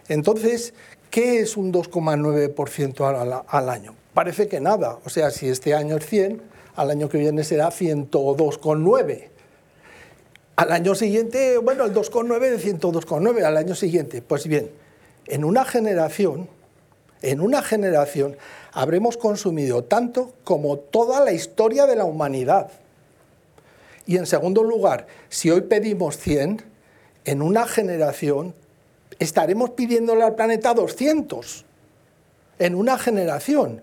Entonces, ¿qué es un 2,9% al, año? Parece que nada. O sea, si este año es 100, al año que viene será 102,9. Al año siguiente, bueno, el 2,9 de 102,9 al año siguiente. Pues bien, en una generación en una generación habremos consumido tanto como toda la historia de la humanidad. Y en segundo lugar, si hoy pedimos 100, en una generación estaremos pidiéndole al planeta 200. En una generación.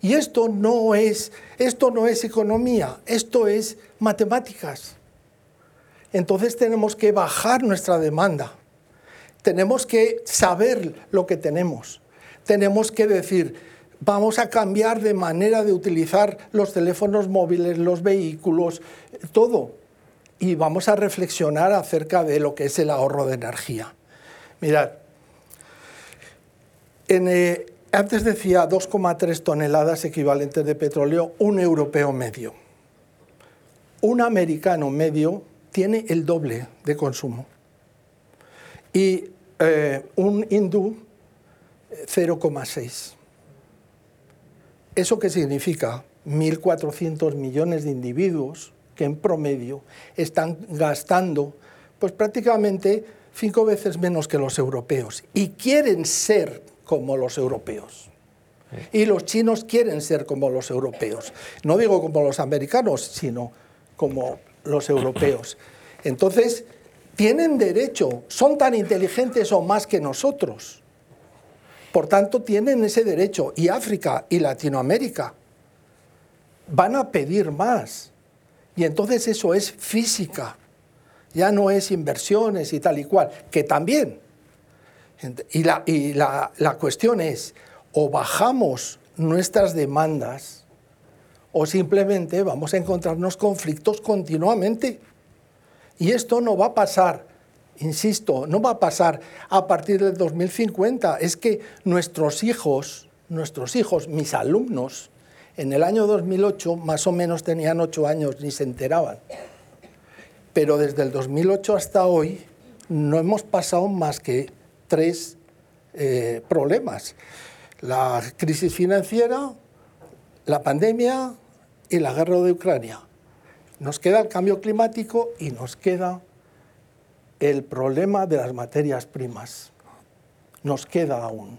Y esto no es, esto no es economía, esto es matemáticas. Entonces tenemos que bajar nuestra demanda. Tenemos que saber lo que tenemos tenemos que decir, vamos a cambiar de manera de utilizar los teléfonos móviles, los vehículos, todo. Y vamos a reflexionar acerca de lo que es el ahorro de energía. Mirad, eh, antes decía 2,3 toneladas equivalentes de petróleo, un europeo medio. Un americano medio tiene el doble de consumo. Y eh, un hindú 0,6. ¿Eso qué significa? 1.400 millones de individuos que en promedio están gastando pues prácticamente cinco veces menos que los europeos y quieren ser como los europeos. Y los chinos quieren ser como los europeos. No digo como los americanos, sino como los europeos. Entonces, tienen derecho, son tan inteligentes o más que nosotros por tanto, tienen ese derecho. Y África y Latinoamérica van a pedir más. Y entonces eso es física, ya no es inversiones y tal y cual, que también. Y la, y la, la cuestión es, o bajamos nuestras demandas o simplemente vamos a encontrarnos conflictos continuamente. Y esto no va a pasar, insisto, no va a pasar a partir del 2050. Es que nuestros hijos, nuestros hijos, mis alumnos, en el año 2008 más o menos tenían ocho años, ni se enteraban. Pero desde el 2008 hasta hoy no hemos pasado más que tres eh, problemas. La crisis financiera, la pandemia y la guerra de Ucrania. Nos queda el cambio climático y nos queda el problema de las materias primas. Nos queda aún.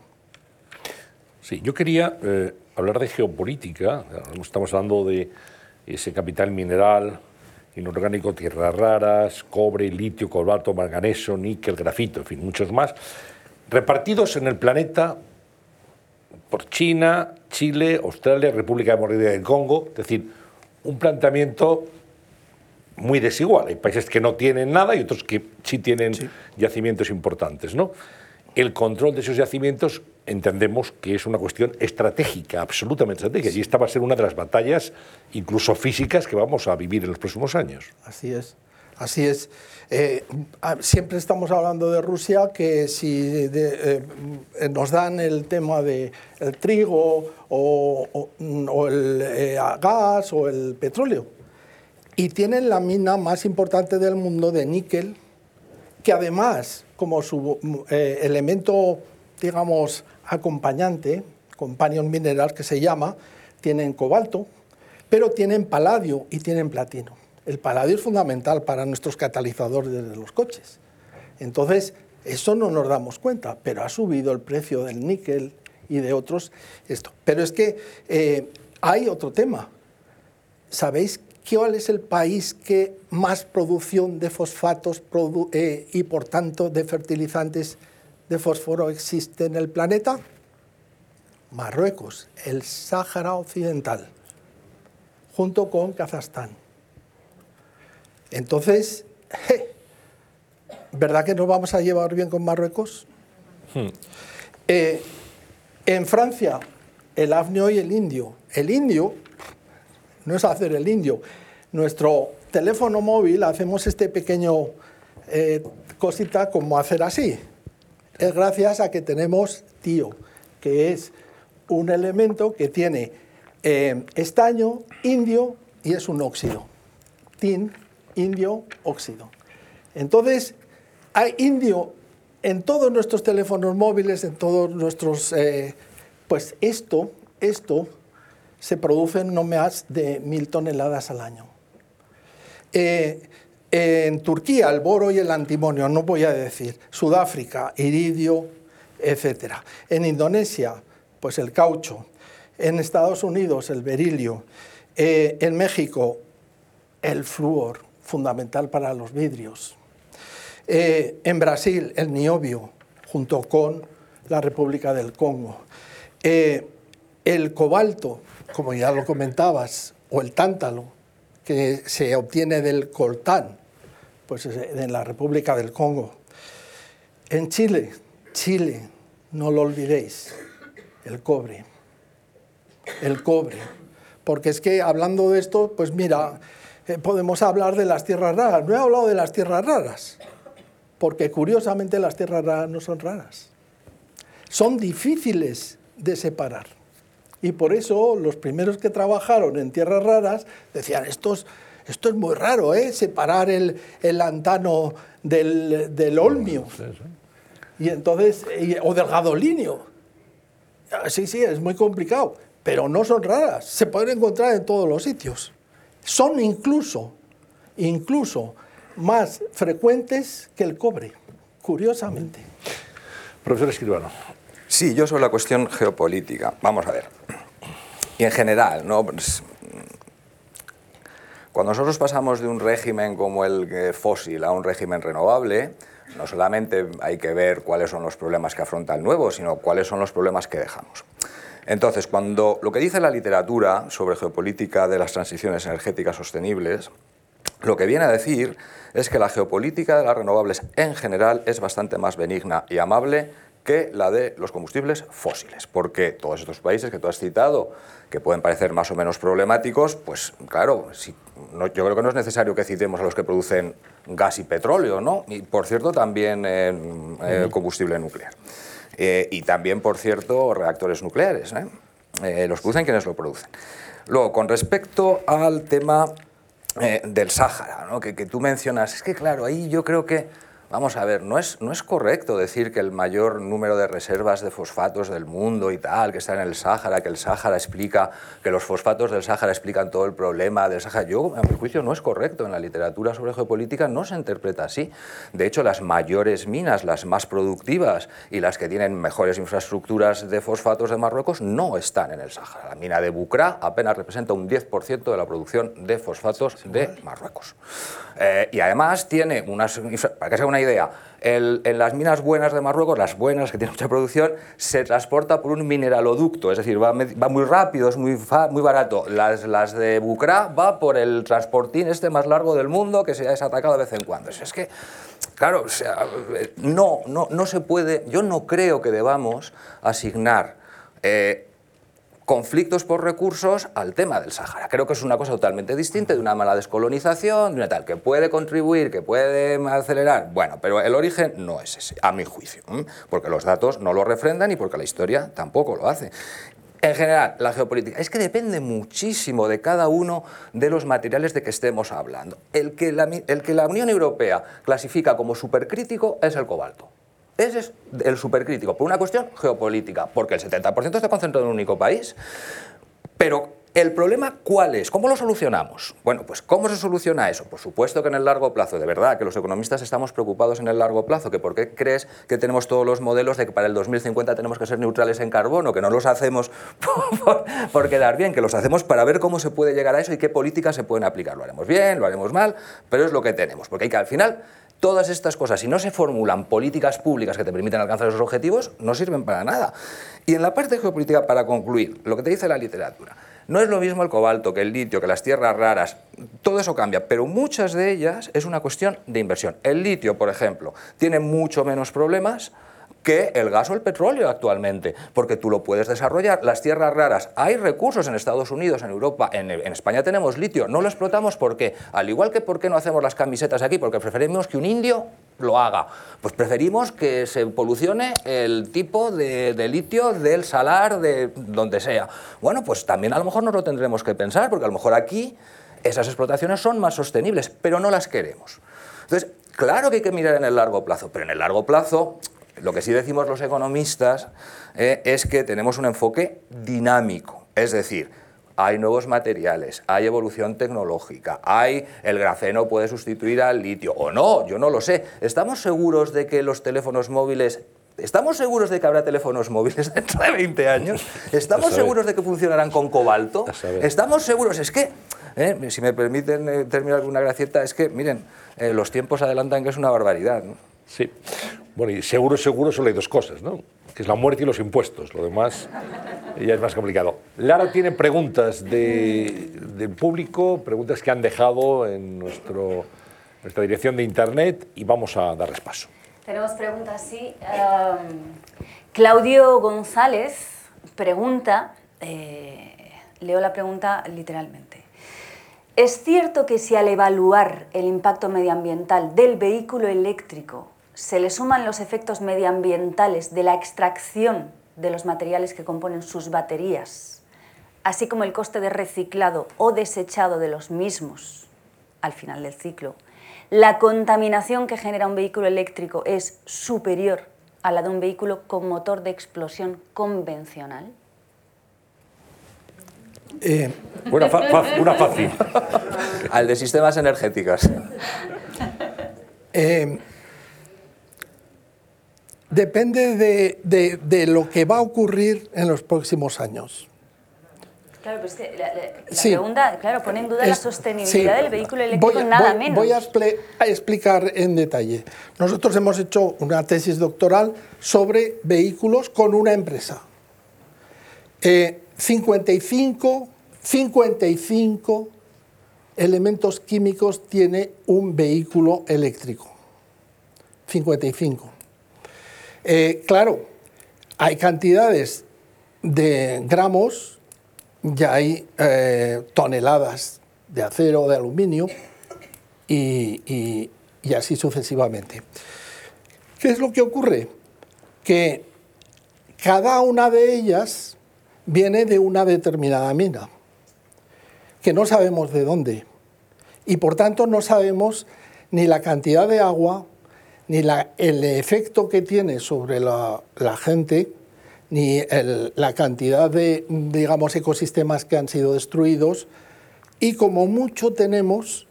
Sí, yo quería eh, hablar de geopolítica. Estamos hablando de ese capital mineral, inorgánico, tierras raras, cobre, litio, cobalto, manganeso, níquel, grafito, en fin, muchos más, repartidos en el planeta por China, Chile, Australia, República Democrática del Congo, es decir, un planteamiento muy desigual. Hay países que no tienen nada y otros que sí tienen yacimientos importantes. ¿no? El control de esos yacimientos entendemos que es una cuestión estratégica, absolutamente estratégica, y esta va a ser una de las batallas, incluso físicas, que vamos a vivir en los próximos años. Así es. Así es. Eh, siempre estamos hablando de Rusia, que si eh, nos dan el tema del trigo o, el eh, gas o el petróleo. Y tienen la mina más importante del mundo de níquel, que además, como su elemento, digamos, acompañante, companion mineral que se llama, tienen cobalto, pero tienen paladio y tienen platino. El paladio es fundamental para nuestros catalizadores de los coches. Entonces, eso no nos damos cuenta, pero ha subido el precio del níquel y de otros. Esto. Pero es que eh, hay otro tema. ¿Sabéis cuál es el país que más producción de fosfatos eh, y por tanto de fertilizantes de fósforo existe en el planeta? Marruecos, el Sáhara Occidental, junto con Kazajstán. Entonces, ¿verdad que nos vamos a llevar bien con Marruecos? Hmm. Eh, en Francia, el afnio y el indio. El indio no es hacer el indio. Nuestro teléfono móvil hacemos este pequeño eh, cosita como hacer así. Es gracias a que tenemos tío, que es un elemento que tiene eh, estaño, indio y es un óxido. Tin indio óxido. Entonces, hay indio en todos nuestros teléfonos móviles, en todos nuestros... Eh, pues esto, esto se produce en no más de mil toneladas al año. Eh, en Turquía, el boro y el antimonio, no voy a decir. Sudáfrica, iridio, etc. En Indonesia, pues el caucho. En Estados Unidos, el berilio. Eh, en México, el flúor fundamental para los vidrios. Eh, en Brasil, el niobio, junto con la República del Congo. El cobalto, como ya lo comentabas, o el tántalo, que se obtiene del coltán, pues en la República del Congo. En Chile, Chile, no lo olvidéis, el cobre. El cobre. Porque es que hablando de esto, pues mira, eh, podemos hablar de las tierras raras. No he hablado de las tierras raras, porque curiosamente las tierras raras no son raras. Son difíciles de separar. Y por eso los primeros que trabajaron en tierras raras decían, esto es, esto es muy raro, ¿eh? separar el, el antano del, del olmio. Y entonces, o del gadolinio. Ah, sí, sí, es muy complicado, pero no son raras, se pueden encontrar en todos los sitios son incluso, incluso más frecuentes que el cobre, curiosamente. Profesor Escribano. Sí, yo sobre la cuestión geopolítica. Vamos a ver. Y en general, ¿no? Pues, cuando nosotros pasamos de un régimen como el fósil a un régimen renovable, no solamente hay que ver cuáles son los problemas que afronta el nuevo, sino cuáles son los problemas que dejamos. Entonces, cuando lo que dice la literatura sobre geopolítica de las transiciones energéticas sostenibles lo que viene a decir es que la geopolítica de las renovables en general es bastante más benigna y amable que la de los combustibles fósiles, porque todos estos países que tú has citado, que pueden parecer más o menos problemáticos, pues claro, si, yo creo que no es necesario que citemos a los que producen gas y petróleo, ¿no? Y por cierto también eh, combustible nuclear. Eh, y también, por cierto, reactores nucleares. ¿eh? Eh, los producen quienes lo producen. Luego, con respecto al tema del Sáhara, ¿no? que, que tú mencionas, es que claro, ahí yo creo que Vamos a ver, no es, no es correcto decir que el mayor número de reservas de fosfatos del mundo y tal, que está en el Sáhara, que el Sáhara explica, que los fosfatos del Sáhara explican todo el problema del Sáhara. Yo, a mi juicio, no es correcto. En la literatura sobre geopolítica no se interpreta así. De hecho, las mayores minas, las más productivas y las que tienen mejores infraestructuras de fosfatos de Marruecos no están en el Sáhara. La mina de Bucra apenas representa un 10% de la producción de fosfatos de Marruecos. Eh, y además tiene unas, para que sea una idea, en las minas buenas de Marruecos, las buenas que tienen mucha producción, se transporta por un mineraloducto, es decir, va, muy rápido, es muy, muy barato. Las, las de Bucra va por el transportín este más largo del mundo que se ha desatacado de vez en cuando. Es que, claro, no, no, no se puede, yo no creo que debamos asignar eh, conflictos por recursos al tema del Sáhara. Creo que es una cosa totalmente distinta de una mala descolonización, de una tal, que puede contribuir, que puede acelerar. Bueno, pero el origen no es ese, a mi juicio, porque los datos no lo refrendan y porque la historia tampoco lo hace. En general, la geopolítica es que depende muchísimo de cada uno de los materiales de que estemos hablando. El que la Unión Europea clasifica como supercrítico es el cobalto. Ese es el supercrítico, por una cuestión geopolítica, porque el 70% está concentrado en un único país. Pero ¿El problema cuál es? ¿Cómo lo solucionamos? Bueno, pues ¿cómo se soluciona eso? Por supuesto que en el largo plazo, de verdad, que los economistas estamos preocupados en el largo plazo, que por qué crees que tenemos todos los modelos de que para el 2050 tenemos que ser neutrales en carbono, que no los hacemos por, quedar bien, que los hacemos para ver cómo se puede llegar a eso y qué políticas se pueden aplicar. Lo haremos bien, lo haremos mal, pero es lo que tenemos, porque hay que al final Todas estas cosas, si no se formulan políticas públicas que te permiten alcanzar esos objetivos, no sirven para nada. Y en la parte geopolítica, para concluir, lo que te dice la literatura, no es lo mismo el cobalto que el litio, que las tierras raras, todo eso cambia, pero muchas de ellas es una cuestión de inversión. El litio, por ejemplo, tiene mucho menos problemas que el gas o el petróleo actualmente, porque tú lo puedes desarrollar. Las tierras raras, hay recursos en Estados Unidos, en Europa, en, España tenemos litio, no lo explotamos porque, al igual que por qué no hacemos las camisetas aquí, porque preferimos que un indio lo haga, pues preferimos que se polucione el tipo de, de litio del salar de donde sea. Bueno, pues también a lo mejor nos lo tendremos que pensar, porque a lo mejor aquí esas explotaciones son más sostenibles, pero no las queremos. Entonces, claro que hay que mirar en el largo plazo, pero en el largo plazo lo que sí decimos los economistas eh, es que tenemos un enfoque dinámico, es decir, hay nuevos materiales, hay evolución tecnológica, hay el grafeno puede sustituir al litio o no, yo no lo sé. ¿Estamos seguros de que los teléfonos móviles ¿Estamos seguros de que habrá teléfonos móviles dentro de 20 años? ¿Estamos seguros de que funcionarán con cobalto? ¿Estamos seguros? Es que, eh, si me permiten eh, terminar alguna gracieta, es que, miren, los tiempos adelantan que es una barbaridad. Sí. Bueno, y seguro, seguro solo hay dos cosas, ¿no? Que es la muerte y los impuestos. Lo demás ya es más complicado. Lara tiene preguntas del público, preguntas que han dejado en nuestro, nuestra dirección de internet y vamos a darles paso. Tenemos preguntas, sí. Claudio González pregunta, eh, leo la pregunta literalmente. ¿Es cierto que si al evaluar el impacto medioambiental del vehículo eléctrico se le suman los efectos medioambientales de la extracción de los materiales que componen sus baterías, así como el coste de reciclado o desechado de los mismos al final del ciclo, la contaminación que genera un vehículo eléctrico es superior a la de un vehículo con motor de explosión convencional? Eh, una, fácil. Al de sistemas energéticos. Eh, depende de, lo que va a ocurrir en los próximos años. Claro, pero es la, pregunta, claro, pone en duda la sostenibilidad del vehículo eléctrico, nada menos. Voy a, explicar en detalle. Nosotros hemos hecho una tesis doctoral sobre vehículos con una empresa. 55, 55 elementos químicos tiene un vehículo eléctrico? 55. Eh, claro, hay cantidades de gramos, ya hay eh, toneladas de acero, de aluminio y, y así sucesivamente. ¿Qué es lo que ocurre? Que cada una de ellas viene de una determinada mina, que no sabemos de dónde, y por tanto no sabemos ni la cantidad de agua, ni el efecto que tiene sobre la, gente, ni la cantidad de, digamos, ecosistemas que han sido destruidos, y como mucho tenemos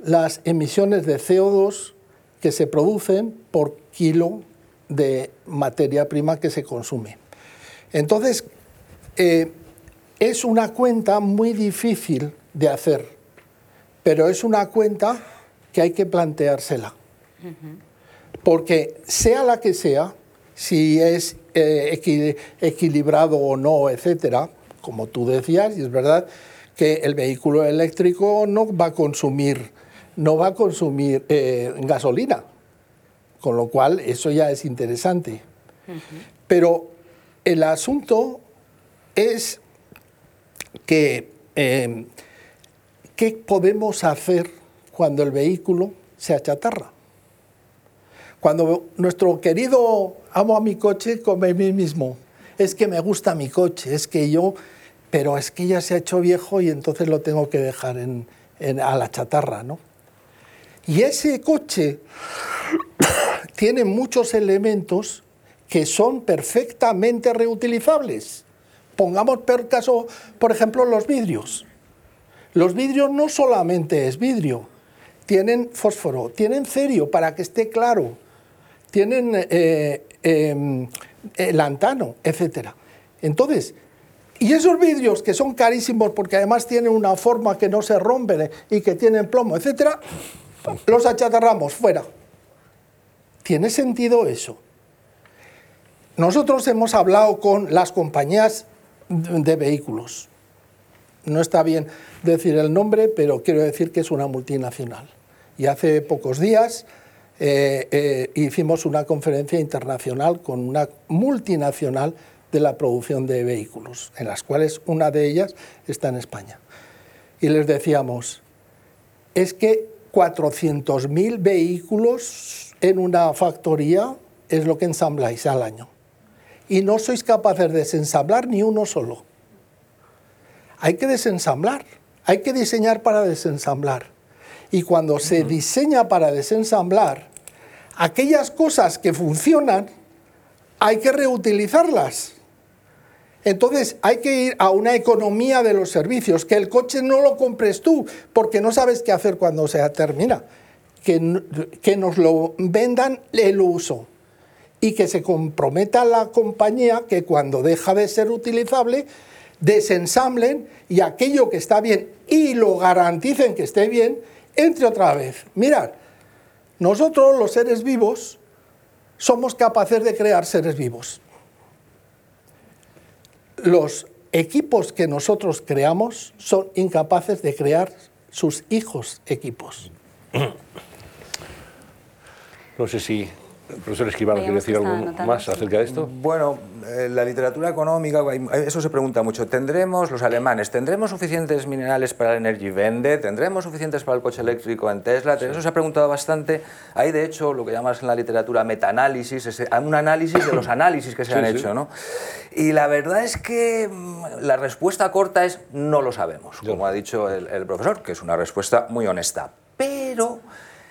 las emisiones de CO2 que se producen por kilo de materia prima que se consume. Entonces, eh, es una cuenta muy difícil de hacer, pero es una cuenta que hay que planteársela. Porque sea la que sea, si es eh, equilibrado o no, etcétera, como tú decías, y es verdad que el vehículo eléctrico no va a consumir, no va a consumir eh, gasolina, con lo cual eso ya es interesante. Pero el asunto es que em, qué podemos hacer cuando el vehículo se achatarra. Cuando nuestro querido amo a mi coche come a mí mismo, es que me gusta mi coche, es que yo, pero es que ya se ha hecho viejo y entonces lo tengo que dejar a la chatarra, ¿no? Y ese coche tiene muchos elementos que son perfectamente reutilizables. Pongamos por caso, por ejemplo, los vidrios. Los vidrios no solamente es vidrio, tienen fósforo, tienen cerio para que esté claro, tienen eh, em, eh, lantano, etc. Entonces, y esos vidrios que son carísimos porque además tienen una forma que no se rompen y que tienen plomo, etc., los achatarramos fuera. ¿Tiene sentido eso? Nosotros hemos hablado con las compañías de vehículos. No está bien decir el nombre, pero quiero decir que es una multinacional. Y hace pocos días eh, eh, hicimos una conferencia internacional con una multinacional de la producción de vehículos, en las cuales una de ellas está en España. Y les decíamos, es que 400.000 vehículos en una factoría es lo que ensambláis al año y no sois capaces de desensamblar ni uno solo. Hay que desensamblar, hay que diseñar para desensamblar. Y cuando se diseña para desensamblar, aquellas cosas que funcionan, hay que reutilizarlas. Entonces hay que ir a una economía de los servicios, que el coche no lo compres tú, porque no sabes qué hacer cuando se termina, que, que nos lo vendan el uso. Y que se comprometa la compañía que cuando deja de ser utilizable desensamblen y aquello que está bien y lo garanticen que esté bien, entre otra vez. Mirad, nosotros los seres vivos somos capaces de crear seres vivos. Los equipos que nosotros creamos son incapaces de crear sus hijos equipos. No sé si profesor Escribano, ¿quiere decir algo más acerca de esto? Bueno, eh, la literatura económica, eso se pregunta mucho. ¿Tendremos, los alemanes, tendremos suficientes minerales para el Energy Vende? ¿Tendremos suficientes para el coche eléctrico en Tesla? Eso se ha preguntado bastante. Hay, de hecho, lo que llamas en la literatura metaanálisis, es un análisis de los análisis que se han hecho, ¿no? Y la verdad es que mm, la respuesta corta es no lo sabemos, como ha dicho el profesor, que es una respuesta muy honesta. Pero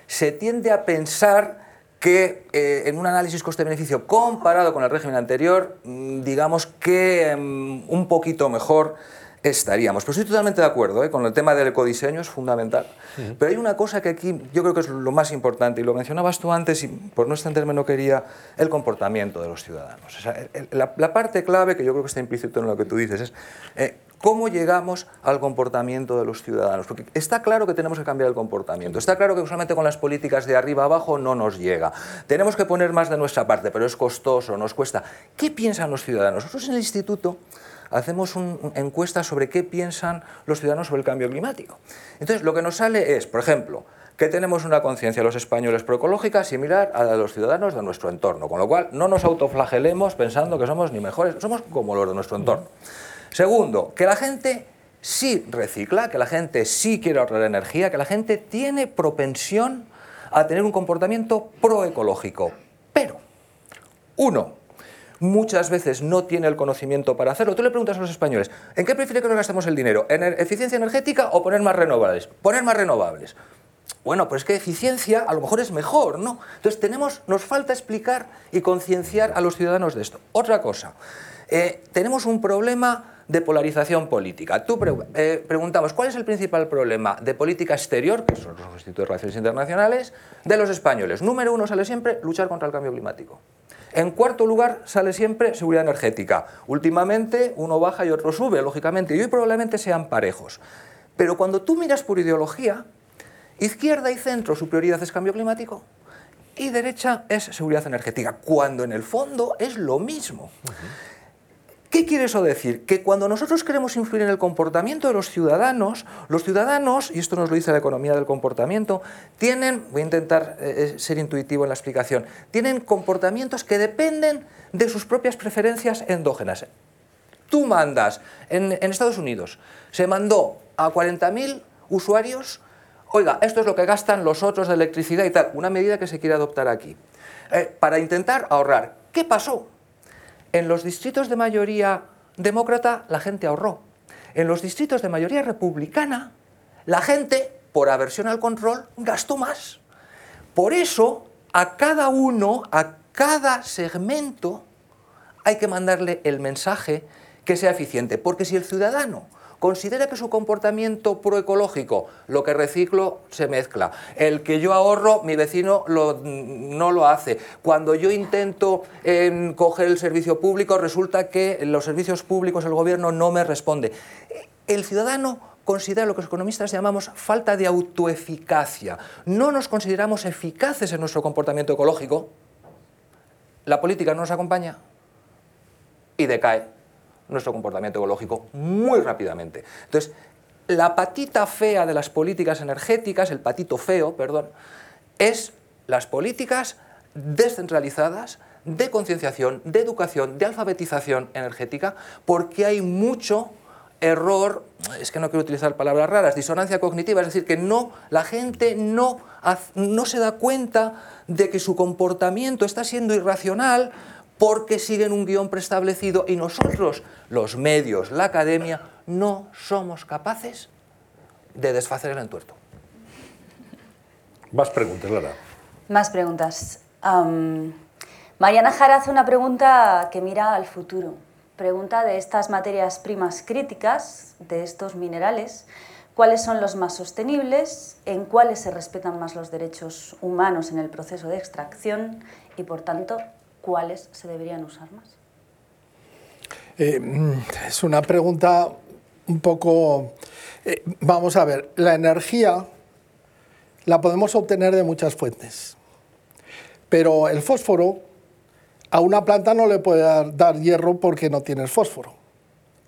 se tiende a pensar que eh, en un análisis coste-beneficio comparado con el régimen anterior, mm, digamos que mm, un poquito mejor estaríamos. Pero estoy totalmente de acuerdo ¿eh? con el tema del ecodiseño, es fundamental. Pero hay una cosa que aquí yo creo que es lo más importante, y lo mencionabas tú antes, y por no extenderme no quería, el comportamiento de los ciudadanos. la, parte clave, que yo creo que está implícito en lo que tú dices, es eh, cómo llegamos al comportamiento de los ciudadanos. Porque está claro que tenemos que cambiar el comportamiento, está claro que solamente con las políticas de arriba abajo no nos llega. Tenemos que poner más de nuestra parte, pero es costoso, nos cuesta. ¿Qué piensan los ciudadanos? Nosotros en el instituto hacemos un, encuestas sobre qué piensan los ciudadanos sobre el cambio climático. Entonces, lo que nos sale es, por ejemplo, que tenemos una conciencia los españoles proecológica similar a la de los ciudadanos de nuestro entorno, con lo cual no nos autoflagelemos pensando que somos ni mejores, somos como los de nuestro entorno. Segundo, que la gente sí recicla, que la gente sí quiere ahorrar energía, que la gente tiene propensión a tener un comportamiento proecológico. Pero, uno, muchas veces no tiene el conocimiento para hacerlo. Tú le preguntas a los españoles, ¿en qué prefiere que nos gastemos el dinero? ¿En eficiencia energética o poner más renovables? Poner más renovables. Bueno, pues es que eficiencia a lo mejor es mejor, ¿no? Entonces tenemos, nos falta explicar y concienciar a los ciudadanos de esto. Otra cosa, eh, tenemos un problema de polarización política. Tú eh, preguntamos, ¿cuál es el principal problema de política exterior, que son los institutos de relaciones internacionales, de los españoles? Número uno sale siempre luchar contra el cambio climático. En cuarto lugar sale siempre seguridad energética. Últimamente uno baja y otro sube, lógicamente, y hoy probablemente sean parejos. Pero cuando tú miras por ideología, izquierda y centro su prioridad es cambio climático y derecha es seguridad energética, cuando en el fondo es lo mismo. ¿Qué quiere eso decir? Que cuando nosotros queremos influir en el comportamiento de los ciudadanos, los ciudadanos, y esto nos lo dice la economía del comportamiento, tienen, voy a intentar eh, eh, ser intuitivo en la explicación, tienen comportamientos que dependen de sus propias preferencias endógenas. Tú mandas, en, Estados Unidos, se mandó a 40.000 usuarios, oiga, esto es lo que gastan los otros de electricidad y tal, una medida que se quiere adoptar aquí, eh, para intentar ahorrar. ¿Qué pasó? En los distritos de mayoría demócrata la gente ahorró. En los distritos de mayoría republicana la gente, por aversión al control, gastó más. Por eso, a cada uno, a cada segmento, hay que mandarle el mensaje que sea eficiente. Porque si el ciudadano considera que su comportamiento proecológico, lo que reciclo se mezcla, el que yo ahorro, mi vecino no lo hace. Cuando yo intento em, coger el servicio público, resulta que los servicios públicos, el gobierno no me responde. El ciudadano considera lo que los economistas llamamos falta de autoeficacia. No nos consideramos eficaces en nuestro comportamiento ecológico. La política no nos acompaña y decae nuestro comportamiento ecológico muy rápidamente. Entonces, la patita fea de las políticas energéticas, el patito feo, perdón, es las políticas descentralizadas de concienciación, de educación, de alfabetización energética, porque hay mucho error, es que no quiero utilizar palabras raras, disonancia cognitiva, es decir, que no, la gente no, no se da cuenta de que su comportamiento está siendo irracional porque siguen un guion preestablecido y nosotros, los medios, la academia, no somos capaces de desfacer el entuerto. Más preguntas, Lara. Más preguntas. Mariana Jara hace una pregunta que mira al futuro. Pregunta de estas materias primas críticas, de estos minerales, cuáles son los más sostenibles, en cuáles se respetan más los derechos humanos en el proceso de extracción y, por tanto, ¿cuáles se deberían usar más? Eh, es una pregunta un poco... Eh, vamos a ver, la energía la podemos obtener de muchas fuentes, pero el fósforo a una planta no le puede dar, dar hierro porque no tiene fósforo.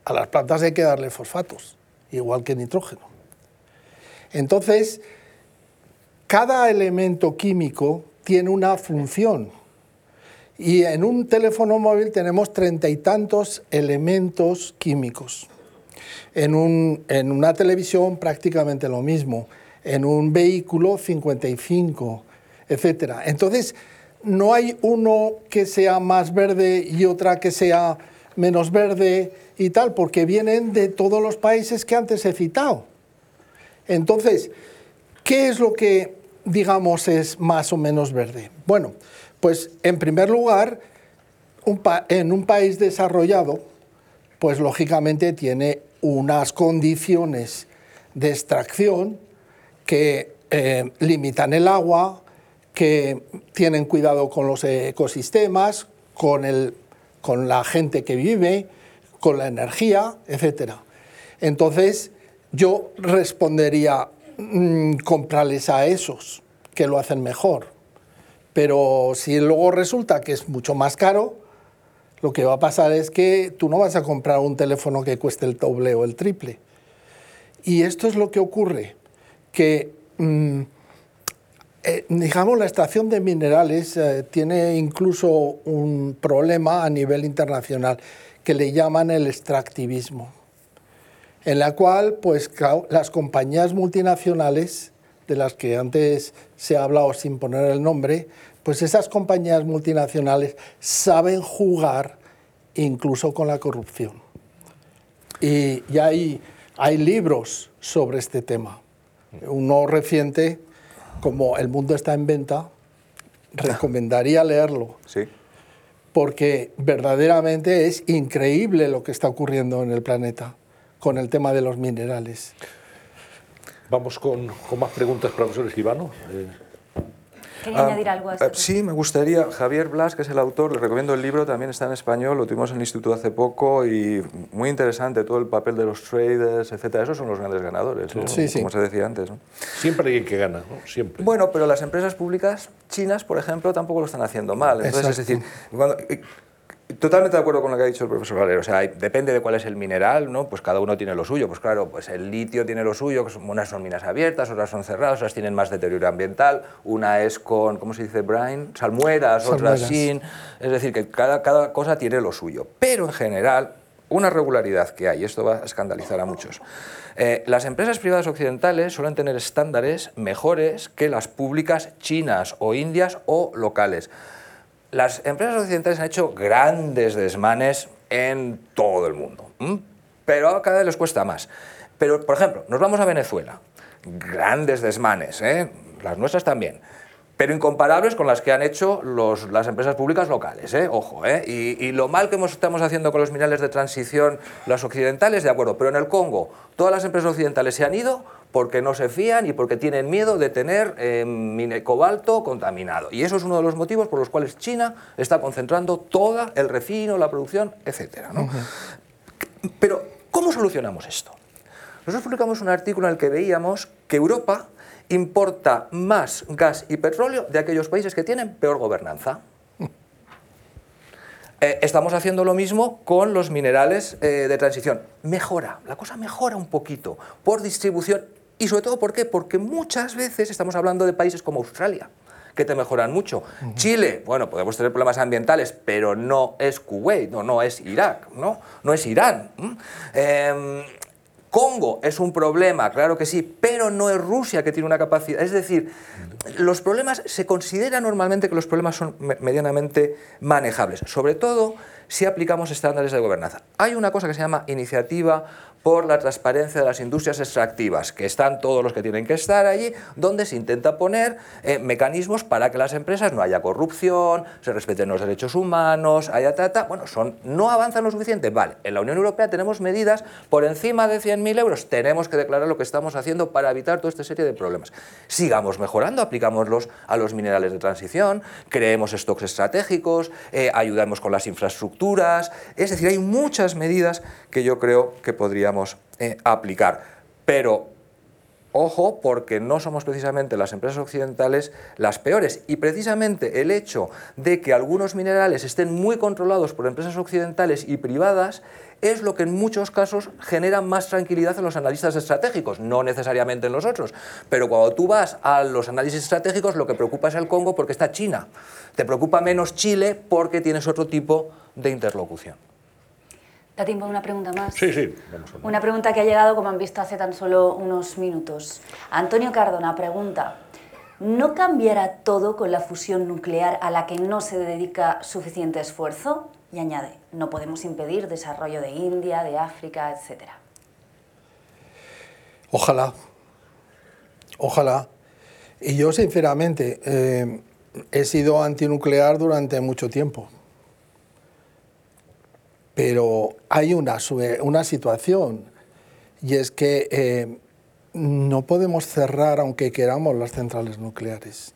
A las plantas hay que darle fosfatos, igual que nitrógeno. Entonces, cada elemento químico tiene una función y en un teléfono móvil tenemos treinta y tantos elementos químicos. En, una televisión prácticamente lo mismo. En un vehículo 55, etc. Entonces, no hay uno que sea más verde y otra que sea menos verde y tal, porque vienen de todos los países que antes he citado. Entonces, ¿qué es lo que, digamos, es más o menos verde? Bueno, pues en primer lugar, en un país desarrollado, pues lógicamente tiene unas condiciones de extracción que eh, limitan el agua, que tienen cuidado con los ecosistemas, con, con la gente que vive, con la energía, etc. Entonces, yo respondería, mmm, comprarles a esos, que lo hacen mejor pero si luego resulta que es mucho más caro, lo que va a pasar es que tú no vas a comprar un teléfono que cueste el doble o el triple. Y esto es lo que ocurre, que mm, eh, digamos la extracción de minerales eh, tiene incluso un problema a nivel internacional que le llaman el extractivismo, en la cual pues las compañías multinacionales de las que antes se ha hablado sin poner el nombre, pues esas compañías multinacionales saben jugar incluso con la corrupción. Y, ya hay, hay libros sobre este tema. Uno reciente, como El mundo está en venta, recomendaría leerlo. Sí. Porque verdaderamente es increíble lo que está ocurriendo en el planeta con el tema de los minerales. Vamos con, con más preguntas, profesor. Eh, ¿Quería añadir algo a esto? Eh, sí, me gustaría. Javier Blas, que es el autor, le recomiendo el libro, también está en español, lo tuvimos en el instituto hace poco y muy interesante todo el papel de los traders, etcétera. Esos son los grandes ganadores, ¿no? Sí, sí. como se decía antes. ¿no? siempre hay que gana, ¿no? Siempre. Bueno, pero las empresas públicas chinas, por ejemplo, tampoco lo están haciendo mal. Entonces, es decir, cuando- Totalmente de acuerdo con lo que ha dicho el profesor Valero. O sea, depende de cuál es el mineral, ¿no? Pues cada uno tiene lo suyo. Pues claro, pues el litio tiene lo suyo, que son- unas son minas abiertas, otras son cerradas, otras tienen más deterioro ambiental, una es con, ¿cómo se dice? Brine, salmueras, otras Salmueras. sin. Es decir, que cada, cada cosa tiene lo suyo. Pero en general, una regularidad que hay, esto va a escandalizar a muchos. Eh, las empresas privadas occidentales suelen tener estándares mejores que las públicas chinas o indias o locales. Las empresas occidentales han hecho grandes desmanes en todo el mundo, pero cada vez les cuesta más. Pero, por ejemplo, nos vamos a Venezuela, grandes desmanes, ¿eh? las nuestras también, pero incomparables con las que han hecho las empresas públicas locales, ¿eh? ojo. ¿eh? Y, y lo mal que estamos haciendo con los minerales de transición, las occidentales, de acuerdo, pero en el Congo todas las empresas occidentales se han ido porque no se fían y porque tienen miedo de tener eh, cobalto contaminado. Y eso es uno de los motivos por los cuales China está concentrando todo el refino, la producción, etc. ¿no? Pero, ¿cómo solucionamos esto? Nosotros publicamos un artículo en el que veíamos que Europa importa más gas y petróleo de aquellos países que tienen peor gobernanza. Eh, estamos haciendo lo mismo con los minerales eh, de transición. Mejora, la cosa mejora un poquito por distribución y sobre todo ¿por qué? Porque muchas veces estamos hablando de países como Australia que te mejoran mucho. Chile, bueno, podemos tener problemas ambientales, pero no es Kuwait, no, no es Irak, no, no es Irán. Em, Congo es un problema, claro que sí, pero no es Rusia que tiene una capacidad. Es decir, los problemas, se considera normalmente que los problemas son me- medianamente manejables, sobre todo si aplicamos estándares de gobernanza. Hay una cosa que se llama iniciativa por la transparencia de las industrias extractivas, que están todos los que tienen que estar allí, donde se intenta poner eh, mecanismos para que las empresas no haya corrupción, se respeten los derechos humanos, haya trata. Bueno, son, no avanzan lo suficiente. Vale, en la Unión Europea tenemos medidas por encima de 100.000 euros. Tenemos que declarar lo que estamos haciendo para evitar toda esta serie de problemas. Sigamos mejorando, aplicámoslos a los minerales de transición, creemos stocks estratégicos, eh, ayudamos con las infraestructuras. Es decir, hay muchas medidas que yo creo que podríamos eh, aplicar. Pero Ojo, porque no somos precisamente las empresas occidentales las peores. Y precisamente el hecho de que algunos minerales estén muy controlados por empresas occidentales y privadas es lo que en muchos casos genera más tranquilidad en los analistas estratégicos, no necesariamente en los otros. Pero cuando tú vas a los análisis estratégicos, lo que preocupa es el Congo porque está China. Te preocupa menos Chile porque tienes otro tipo de interlocución. ¿Da tiempo a una pregunta más? Sí, sí, vamos a ver. Una pregunta que ha llegado, como han visto, hace tan solo unos minutos. Antonio Cardona pregunta, ¿no cambiará todo con la fusión nuclear a la que no se dedica suficiente esfuerzo? Y añade, no podemos impedir desarrollo de India, de África, etcétera. Ojalá, ojalá. Y yo, sinceramente, eh, he sido antinuclear durante mucho tiempo. Pero hay una, una situación, y es que eh, no podemos cerrar, aunque queramos, las centrales nucleares.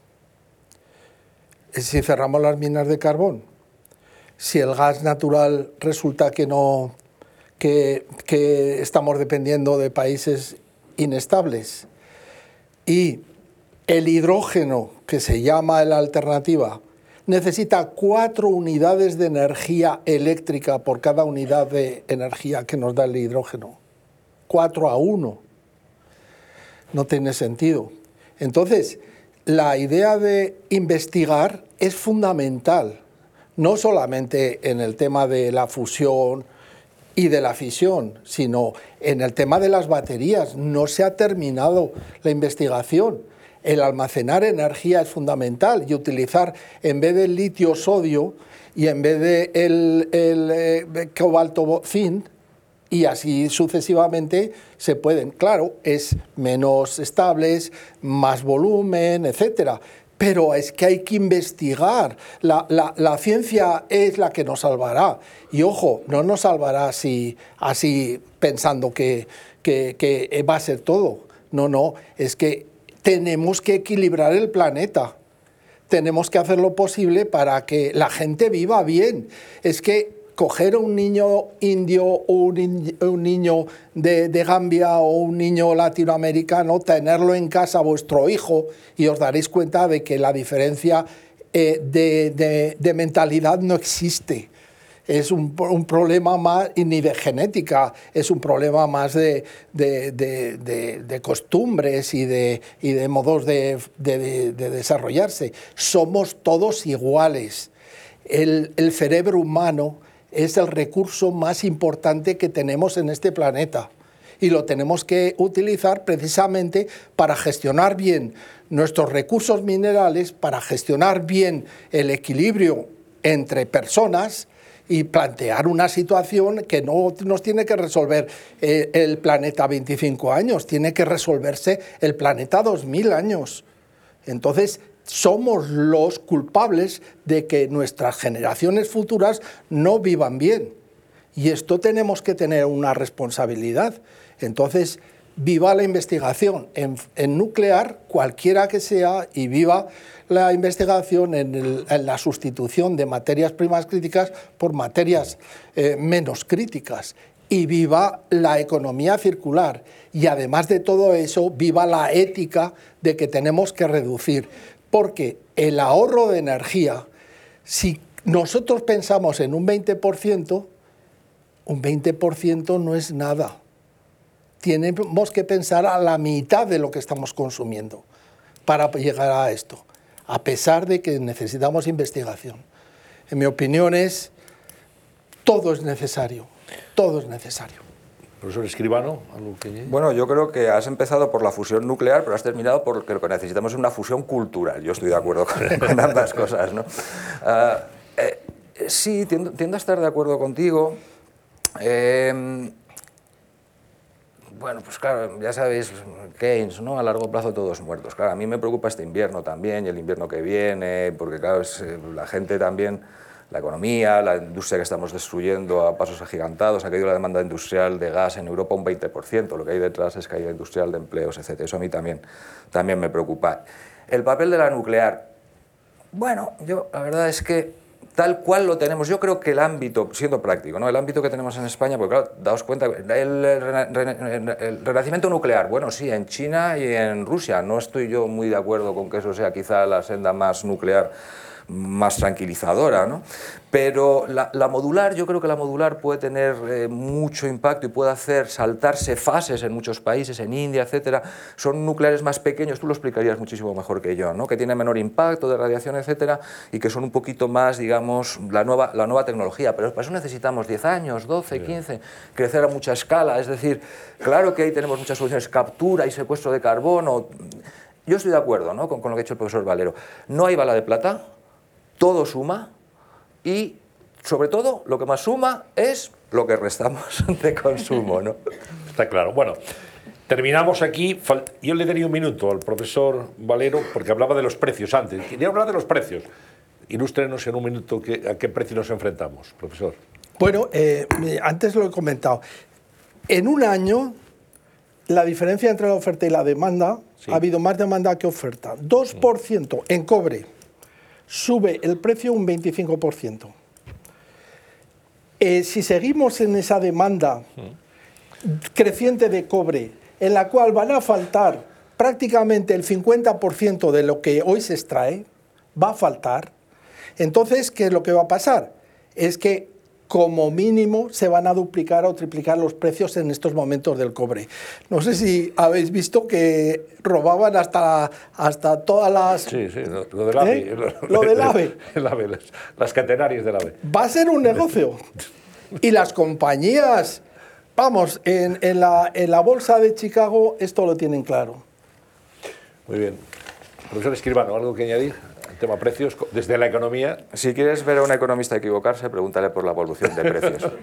Si cerramos las minas de carbón, si el gas natural resulta que no, que estamos dependiendo de países inestables y el hidrógeno, que se llama la alternativa, necesita cuatro unidades de energía eléctrica por cada unidad de energía que nos da el hidrógeno. Cuatro a uno. No tiene sentido. Entonces, la idea de investigar es fundamental, no solamente en el tema de la fusión y de la fisión, sino en el tema de las baterías. No se ha terminado la investigación. El almacenar energía es fundamental y utilizar en vez del litio sodio y en vez de el, eh, cobalto zinc y así sucesivamente se pueden. Claro, es menos estables, más volumen, etcétera. Pero es que hay que investigar. La, ciencia es la que nos salvará. Y ojo, no nos salvará así, así pensando que, que va a ser todo. No, no, es que tenemos que equilibrar el planeta tenemos que hacer lo posible para que la gente viva bien. Es que coger a un niño indio o un, niño de, Gambia o un niño latinoamericano, tenerlo en casa vuestro hijo y os daréis cuenta de que la diferencia eh, de, mentalidad no existe. Es un, problema más, ni de genética, es un problema más de, costumbres y de, modos de, desarrollarse. Somos todos iguales. El, el cerebro humano es el recurso más importante que tenemos en este planeta y lo tenemos que utilizar precisamente para gestionar bien nuestros recursos minerales, para gestionar bien el equilibrio entre personas y plantear una situación que no nos tiene que resolver eh, el planeta 25 años, tiene que resolverse el planeta 2000 años. Entonces, somos los culpables de que nuestras generaciones futuras no vivan bien. Y esto tenemos que tener una responsabilidad. Entonces, viva la investigación en, nuclear, cualquiera que sea, y viva la investigación en, la sustitución de materias primas críticas por materias eh, menos críticas. Y viva la economía circular. Y además de todo eso, viva la ética de que tenemos que reducir porque el ahorro de energía, si nosotros pensamos en un 20%, un 20% no es nada. Tenemos que pensar a la mitad de lo que estamos consumiendo para llegar a esto, a pesar de que necesitamos investigación. En mi opinión es, todo es necesario, todo es necesario. Profesor Escribano, ¿algo que... Bueno, yo creo que has empezado por la fusión nuclear, pero has terminado porque lo que necesitamos es una fusión cultural. Yo estoy de acuerdo con, ambas cosas. ¿no? Ah, eh, sí, tiendo, a estar de acuerdo contigo. Em, bueno, pues claro, ya sabéis, Keynes, ¿no? A largo plazo todos muertos. Claro, a mí me preocupa este invierno también y el invierno que viene, porque claro, eh, la gente también la economía, la industria que estamos destruyendo a pasos agigantados, ha caído la demanda industrial de gas en Europa un 20%, lo que hay detrás es caída industrial de empleos, etc. Eso a mí también, también me preocupa. El papel de la nuclear, bueno, yo la verdad es que tal cual lo tenemos, yo creo que el ámbito, siendo práctico, ¿no? el ámbito que tenemos en España, porque claro, daos cuenta, el, el, renacimiento nuclear, bueno, sí, en China y en Rusia, no estoy yo muy de acuerdo con que eso sea quizá la senda más nuclear más tranquilizadora. ¿no? Pero la, modular, yo creo que la modular puede tener eh, mucho impacto y puede hacer saltarse fases en muchos países, en India, etcétera. Son nucleares más pequeños, tú lo explicarías muchísimo mejor que yo, ¿no? que tienen menor impacto de radiación, etcétera, y que son un poquito más, digamos, la nueva, la nueva tecnología. Pero para eso necesitamos 10 años, 12, 15, crecer a mucha escala. Es decir, claro que ahí tenemos muchas soluciones, captura y secuestro de carbono. Yo estoy de acuerdo ¿no? con, con lo que ha dicho el profesor Valero. No hay bala de plata, todo suma y sobre todo lo que más suma es lo que restamos de consumo. ¿no? Está claro. Bueno, terminamos aquí. Yo le daría un minuto al profesor Valero porque hablaba de los precios antes. Quería hablar de los precios. Ilústrenos en un minuto a qué precio nos enfrentamos, profesor. Bueno, eh, antes lo he comentado. En un año, la diferencia entre la oferta y la demanda, ha habido más demanda que oferta. 2% en cobre sube el precio un 25%. Eh, si seguimos en esa demanda creciente de cobre, en la cual van a faltar prácticamente el 50% de lo que hoy se extrae, va a faltar, Entonces, ¿qué es lo que va a pasar? Es que como mínimo se van a duplicar o triplicar los precios en estos momentos del cobre. No sé si habéis visto que robaban hasta, hasta todas las... Sí, sí, lo, del AVE. ¿Eh? Lo del AVE. El AVE, las, las catenarias del AVE. Va a ser un negocio. Y las compañías, vamos, en, en la, en la bolsa de Chicago esto lo tienen claro. Muy bien. Profesor Escribano, ¿algo que añadir? Tema precios, desde la economía. Si quieres ver a un economista equivocarse, pregúntale por la evolución de precios.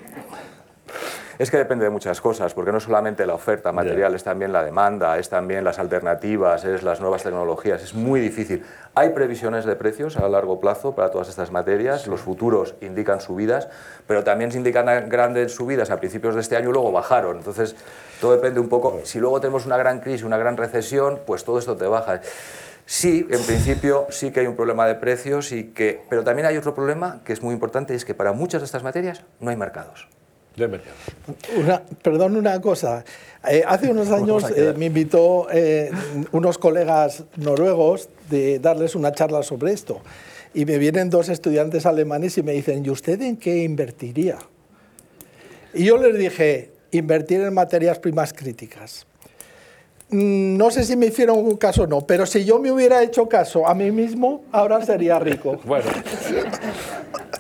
Es que depende de muchas cosas, porque no solamente la oferta material, es también la demanda, es también las alternativas, es las nuevas tecnologías, es muy difícil. Hay previsiones de precios a largo plazo para todas estas materias, los futuros indican subidas, pero también se indican grandes subidas a principios de este año y luego bajaron. Entonces, todo depende un poco. Si luego tenemos una gran crisis, una gran recesión, pues todo esto te baja. Sí, en principio sí que hay un problema de precios, y que, pero también hay otro problema que es muy importante, y es que para muchas de estas materias no hay mercados. Una- perdón una cosa. Eh, hace unos años eh, me invitó eh, unos colegas noruegos de darles una charla sobre esto. Y me vienen dos estudiantes alemanes y me dicen, ¿y usted en qué invertiría? Y yo les dije, invertir en materias primas críticas. Mm, No sé si me hicieron un caso o no, pero si yo me hubiera hecho caso a mí mismo, ahora sería rico. Bueno,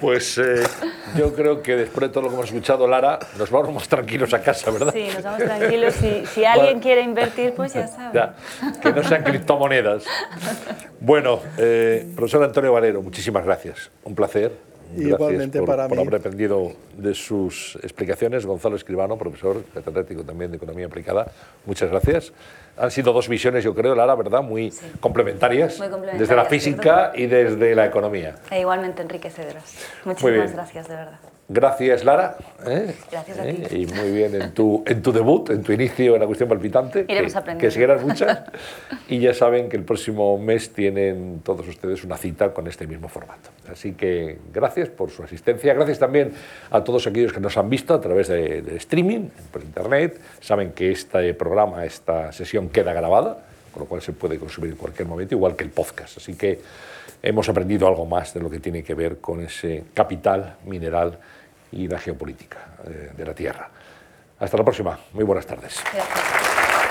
pues eh, yo creo que después de todo lo que hemos escuchado, Lara, nos vamos más tranquilos a casa, ¿verdad? Sí, nos vamos tranquilos. Si, si alguien quiere invertir, pues ya sabe. Ya, que no sean criptomonedas. Bueno, eh, profesor Antonio Valero, muchísimas gracias. Un placer. Gracias Igualmente por, para por mí. haber aprendido de sus explicaciones. Gonzalo Escribano, profesor catedrático también de Economía Aplicada, muchas gracias. Han sido dos visiones, yo creo, Lara, ¿verdad? Muy complementarias. Muy complementarias, Desde la física y desde la economía. E igualmente enriquecedoras. Muchísimas gracias, de verdad. Gracias, Lara. ¿eh? Gracias a ¿Eh? ti. Y muy bien en tu, en tu debut, en tu inicio en la cuestión palpitante. Iremos que, aprendiendo. que siguieran muchas. y ya saben que el próximo mes tienen todos ustedes una cita con este mismo formato. Así que gracias por su asistencia. Gracias también a todos aquellos que nos han visto a través de, de streaming, por internet. Saben que este programa, esta sesión queda grabada, con lo cual se puede consumir en cualquier momento, igual que el podcast. Así que hemos aprendido algo más de lo que tiene que ver con ese capital mineral y la geopolítica eh, de la Tierra. Hasta la próxima. Muy buenas tardes. Gracias.